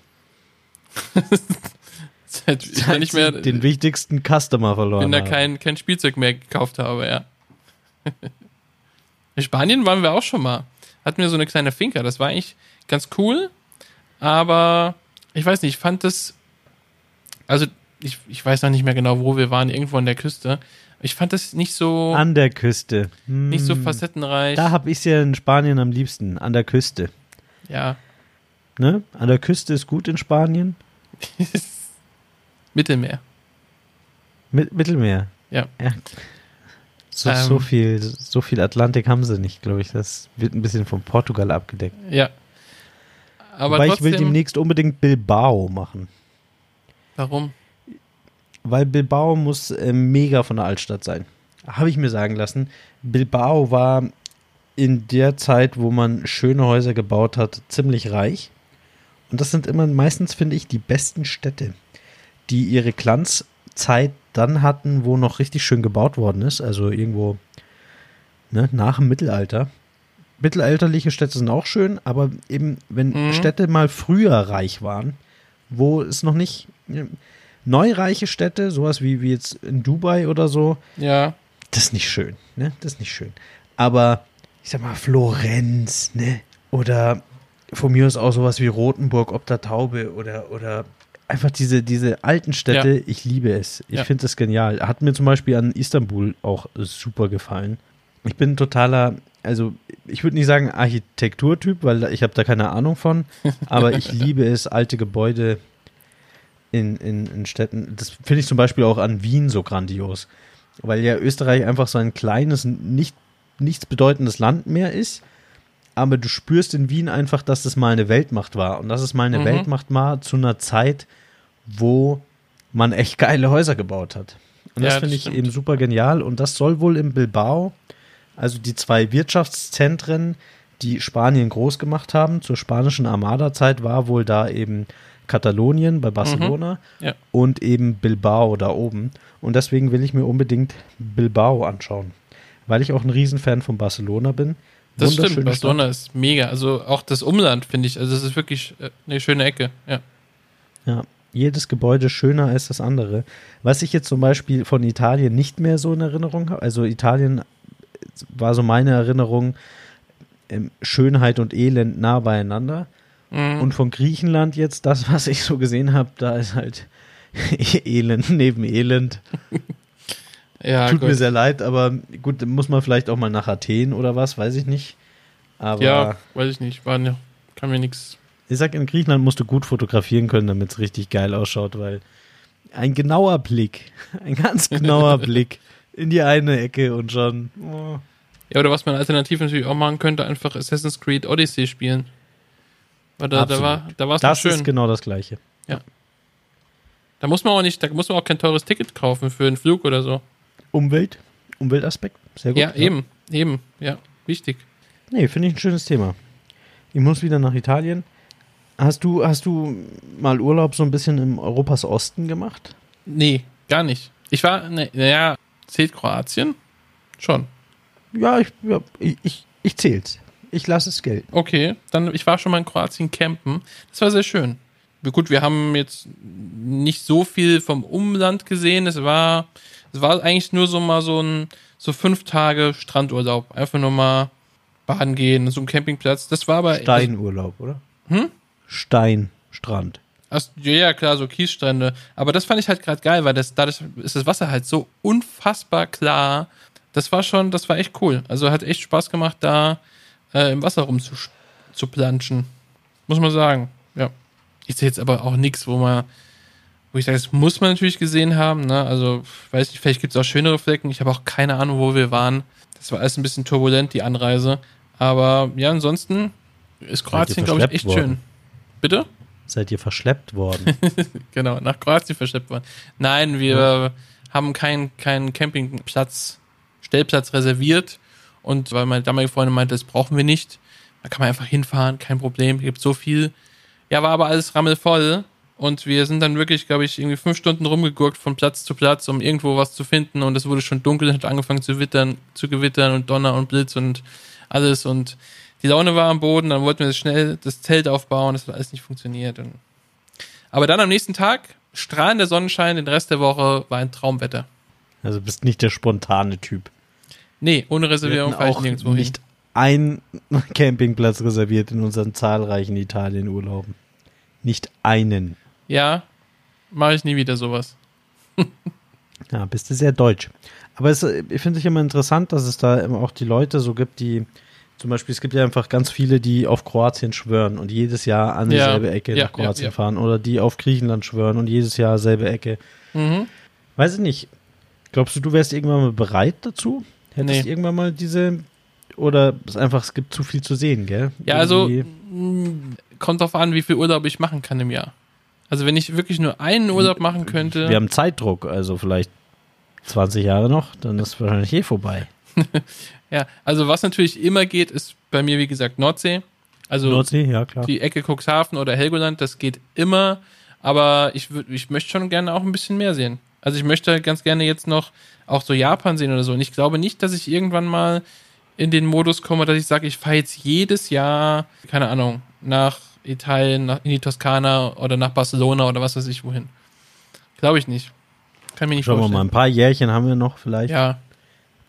[SPEAKER 3] Seit ich da nicht mehr,
[SPEAKER 2] den wichtigsten Customer verloren.
[SPEAKER 3] bin da kein, kein Spielzeug mehr gekauft habe, ja. In Spanien waren wir auch schon mal. Hatten wir so eine kleine Finca. Das war eigentlich ganz cool. Aber ich weiß nicht, ich fand das. Also, ich, ich weiß noch nicht mehr genau, wo wir waren, irgendwo an der Küste. Ich fand das nicht so,
[SPEAKER 2] An der Küste. Hm,
[SPEAKER 3] nicht so facettenreich.
[SPEAKER 2] Da hab ich's ja in Spanien am liebsten. An der Küste.
[SPEAKER 3] ja,
[SPEAKER 2] Ne? An der Küste ist gut in Spanien.
[SPEAKER 3] Mittelmeer.
[SPEAKER 2] Mit Mittelmeer.
[SPEAKER 3] Ja.
[SPEAKER 2] So,
[SPEAKER 3] Ähm.
[SPEAKER 2] so, viel, so viel Atlantik haben sie nicht, glaube ich. Das wird ein bisschen von Portugal abgedeckt.
[SPEAKER 3] Ja. Aber
[SPEAKER 2] Wobei
[SPEAKER 3] trotzdem,
[SPEAKER 2] ich will demnächst unbedingt Bilbao machen.
[SPEAKER 3] warum?
[SPEAKER 2] Weil Bilbao muss äh, mega von der Altstadt sein. Habe ich mir sagen lassen. Bilbao war in der Zeit, wo man schöne Häuser gebaut hat, ziemlich reich. Und das sind immer meistens, finde ich, die besten Städte, die ihre Glanzzeit dann hatten, wo noch richtig schön gebaut worden ist. Also irgendwo ne, nach dem Mittelalter. Mittelalterliche Städte sind auch schön, aber eben, wenn
[SPEAKER 3] Mhm.
[SPEAKER 2] Städte mal früher reich waren, wo es noch nicht neureiche Städte, sowas wie, wie jetzt in Dubai oder so,
[SPEAKER 3] Ja,
[SPEAKER 2] das ist nicht schön, ne? Das ist nicht schön. Aber ich sag mal Florenz, ne? Oder von mir aus auch sowas wie Rothenburg ob der Taube oder oder einfach diese diese alten Städte, ich liebe es. Ich
[SPEAKER 3] Ja.
[SPEAKER 2] finde das genial. Hat mir zum Beispiel an Istanbul auch super gefallen. Ich bin ein totaler, also ich würde nicht sagen Architekturtyp, weil ich habe da keine Ahnung von, aber ich liebe es, alte Gebäude in, in, in Städten. Das finde ich zum Beispiel auch an Wien so grandios. Weil ja Österreich einfach so ein kleines, nicht, nichts bedeutendes Land mehr ist. Aber du spürst in Wien einfach, dass das mal eine Weltmacht war. Und dass es mal eine
[SPEAKER 3] Mhm.
[SPEAKER 2] Weltmacht war zu einer Zeit, wo man echt geile Häuser gebaut hat. Und
[SPEAKER 3] Ja,
[SPEAKER 2] das finde ich
[SPEAKER 3] stimmt.
[SPEAKER 2] eben super genial. Und das soll wohl in Bilbao, also die zwei Wirtschaftszentren, die Spanien groß gemacht haben, zur spanischen Armada-Zeit war wohl da eben Katalonien bei Barcelona
[SPEAKER 3] Ja.
[SPEAKER 2] und eben Bilbao da oben. Und deswegen will ich mir unbedingt Bilbao anschauen. Weil ich auch ein Riesenfan von Barcelona bin.
[SPEAKER 3] Das stimmt. Barcelona ist mega. Also auch das Umland, finde ich. Also es ist wirklich äh, eine schöne Ecke. Ja.
[SPEAKER 2] Ja, jedes Gebäude schöner als das andere. Was ich jetzt zum Beispiel von Italien nicht mehr so in Erinnerung habe, also Italien war so meine Erinnerung, ähm, Schönheit und Elend nah beieinander.
[SPEAKER 3] Mhm.
[SPEAKER 2] Und von Griechenland jetzt, das, was ich so gesehen habe, da ist halt Elend neben Elend. Ja, Tut gut. mir sehr leid, aber gut, muss man vielleicht auch mal nach Athen oder was, weiß ich nicht. Aber
[SPEAKER 3] ja, weiß ich nicht. War, ne, kann mir nichts.
[SPEAKER 2] Ich sag, in Griechenland musst du gut fotografieren können, damit es richtig geil ausschaut, weil ein genauer Blick, ein ganz genauer Blick in die eine Ecke und schon. Oh.
[SPEAKER 3] Ja, oder was man alternativ natürlich auch machen könnte, einfach Assassin's Creed Odyssey spielen. Weil da, da war da war's
[SPEAKER 2] Das schön. ist genau das gleiche.
[SPEAKER 3] Ja. Da muss man auch nicht, da muss man auch kein teures Ticket kaufen für einen Flug oder so.
[SPEAKER 2] Umwelt, Umweltaspekt, sehr gut.
[SPEAKER 3] Ja, ja. eben, eben, ja, wichtig.
[SPEAKER 2] Nee, finde ich ein schönes Thema. Ich muss wieder nach Italien. Hast du, hast du mal Urlaub so ein bisschen im Europas Osten gemacht?
[SPEAKER 3] Nee, gar nicht. Ich war, ne, naja, zählt Kroatien? Schon.
[SPEAKER 2] Ja, ich, ja, ich, ich, ich zähl's. Ich lasse es gelten.
[SPEAKER 3] Okay, dann, ich war schon mal in Kroatien campen. Das war sehr schön. Gut, wir haben jetzt nicht so viel vom Umland gesehen. Es war, es war eigentlich nur so mal so ein, so fünf Tage Strandurlaub. Einfach nur mal baden gehen, so ein Campingplatz. Das war aber.
[SPEAKER 2] Steinurlaub, oder? Hm? Steinstrand.
[SPEAKER 3] Also, ja, klar, so Kiesstrände. Aber das fand ich halt gerade geil, weil das, dadurch ist das Wasser halt so unfassbar klar. Das war schon, das war echt cool. Also hat echt Spaß gemacht, da äh, im Wasser rum zu, zu planschen. Muss man sagen. Ja. Ist jetzt aber auch nichts, wo man, wo ich sage, das muss man natürlich gesehen haben. Ne? Also, weiß nicht, vielleicht gibt es auch schönere Flecken. Ich habe auch keine Ahnung, wo wir waren. Das war alles ein bisschen turbulent, die Anreise. Aber ja, ansonsten ist Kroatien, glaube ich, echt worden? schön. Bitte?
[SPEAKER 2] Seid ihr verschleppt worden?
[SPEAKER 3] genau, nach Kroatien verschleppt worden. Nein, wir ja. haben keinen kein Campingplatz, Stellplatz reserviert. Und weil meine damalige Freundin meinte, das brauchen wir nicht. Da kann man einfach hinfahren, kein Problem, gibt so viel. Ja, war aber alles rammelvoll. Und wir sind dann wirklich, glaube ich, irgendwie fünf Stunden rumgegurkt von Platz zu Platz, um irgendwo was zu finden. Und es wurde schon dunkel, hat angefangen zu wittern, zu gewittern und Donner und Blitz und alles. Und die Laune war am Boden, dann wollten wir schnell das Zelt aufbauen, das hat alles nicht funktioniert. Und aber dann am nächsten Tag, strahlender Sonnenschein, den Rest der Woche war ein Traumwetter.
[SPEAKER 2] Also bist nicht der spontane Typ.
[SPEAKER 3] Nee, ohne Reservierung
[SPEAKER 2] fahre ich nirgendwo nicht ein Campingplatz reserviert in unseren zahlreichen Italien-Urlauben. Nicht einen.
[SPEAKER 3] Ja, mache ich nie wieder sowas.
[SPEAKER 2] ja, bist du sehr deutsch. Aber es, ich finde es immer interessant, dass es da immer auch die Leute so gibt, die zum Beispiel, es gibt ja einfach ganz viele, die auf Kroatien schwören und jedes Jahr an dieselbe ja, Ecke ja, nach Kroatien ja, fahren oder die auf Griechenland schwören und jedes Jahr selbe Ecke. Mhm. Weiß ich nicht. Glaubst du, du wärst irgendwann mal bereit dazu? Hättest nee. irgendwann mal diese oder es einfach, es gibt zu viel zu sehen, gell?
[SPEAKER 3] Ja, also mm, kommt drauf an, wie viel Urlaub ich machen kann im Jahr. Also wenn ich wirklich nur einen Urlaub machen könnte.
[SPEAKER 2] Wir haben Zeitdruck, also vielleicht 20 Jahre noch, dann ist wahrscheinlich eh vorbei.
[SPEAKER 3] ja, also was natürlich immer geht, ist bei mir, wie gesagt, Nordsee. Also
[SPEAKER 2] Nordsee, ja, klar.
[SPEAKER 3] die Ecke Cuxhaven oder Helgoland, das geht immer. Aber ich, ich möchte schon gerne auch ein bisschen mehr sehen. Also ich möchte ganz gerne jetzt noch auch so Japan sehen oder so. Und ich glaube nicht, dass ich irgendwann mal in den Modus komme, dass ich sage, ich fahre jetzt jedes Jahr, keine Ahnung, nach Italien, nach, in die Toskana oder nach Barcelona oder was weiß ich wohin. Glaube ich nicht. Kann mir nicht
[SPEAKER 2] Schauen
[SPEAKER 3] vorstellen.
[SPEAKER 2] wir mal, ein paar Jährchen haben wir noch vielleicht.
[SPEAKER 3] Ja,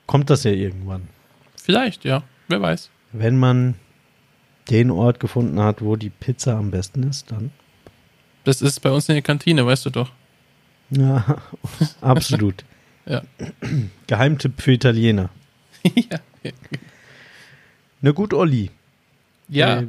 [SPEAKER 2] kommt das ja irgendwann.
[SPEAKER 3] Vielleicht, ja. Wer weiß.
[SPEAKER 2] Wenn man den Ort gefunden hat, wo die Pizza am besten ist, dann.
[SPEAKER 3] Das ist bei uns in der Kantine, weißt du doch.
[SPEAKER 2] Ja, absolut.
[SPEAKER 3] ja.
[SPEAKER 2] Geheimtipp für Italiener. ja. Na gut, Olli.
[SPEAKER 3] Ja. Äh,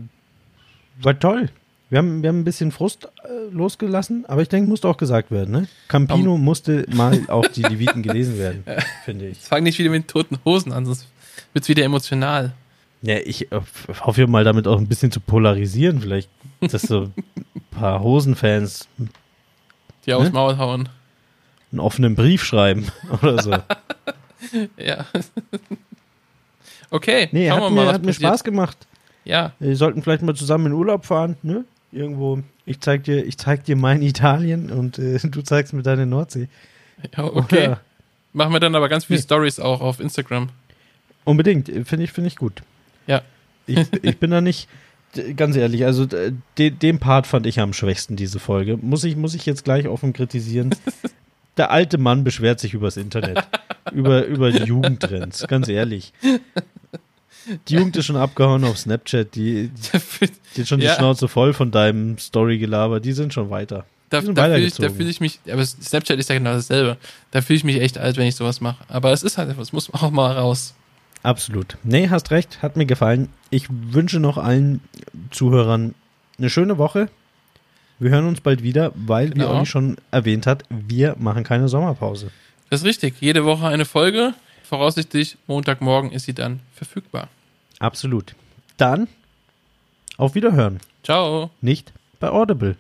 [SPEAKER 2] war toll. Wir haben, wir haben ein bisschen Frust äh, losgelassen, aber ich denke, musste auch gesagt werden. Ne? Campino um. musste mal auf die Leviten gelesen werden, finde ich.
[SPEAKER 3] Fang nicht wieder mit toten Hosen an, sonst wird es wieder emotional.
[SPEAKER 2] Ja, ich äh, hoffe mal damit auch ein bisschen zu polarisieren. Vielleicht, dass so ein paar Hosenfans
[SPEAKER 3] die aufs ne? Maul hauen.
[SPEAKER 2] Einen offenen Brief schreiben oder so.
[SPEAKER 3] ja. okay,
[SPEAKER 2] nee, hat, mir, hat mir Spaß gemacht.
[SPEAKER 3] Ja.
[SPEAKER 2] Wir sollten vielleicht mal zusammen in Urlaub fahren, ne? Irgendwo. Ich zeig dir, ich zeig dir mein Italien und äh, du zeigst mir deine Nordsee.
[SPEAKER 3] Ja, okay. Oder? Machen wir dann aber ganz viele nee. Stories auch auf Instagram.
[SPEAKER 2] Unbedingt, finde ich, finde ich gut.
[SPEAKER 3] Ja.
[SPEAKER 2] Ich, ich bin da nicht, ganz ehrlich, also de, den Part fand ich am schwächsten, diese Folge. Muss ich, muss ich jetzt gleich offen kritisieren. Der alte Mann beschwert sich übers Internet. über, über die Jugendtrends, ganz ehrlich. Die Jugend ist schon abgehauen auf Snapchat. Die, die hat schon die ja. Schnauze voll von deinem Story-Gelaber. Die sind schon weiter.
[SPEAKER 3] da, da fühle ich, fühl ich mich, aber Snapchat ist ja genau dasselbe. Da fühle ich mich echt alt, wenn ich sowas mache. Aber es ist halt etwas, muss auch mal raus.
[SPEAKER 2] Absolut. Nee, hast recht, hat mir gefallen. Ich wünsche noch allen Zuhörern eine schöne Woche. Wir hören uns bald wieder, weil, genau. wie Olli schon erwähnt hat, wir machen keine Sommerpause.
[SPEAKER 3] Das ist richtig. Jede Woche eine Folge. Voraussichtlich Montagmorgen ist sie dann verfügbar.
[SPEAKER 2] Absolut. Dann auf Wiederhören.
[SPEAKER 3] Ciao.
[SPEAKER 2] Nicht bei Audible.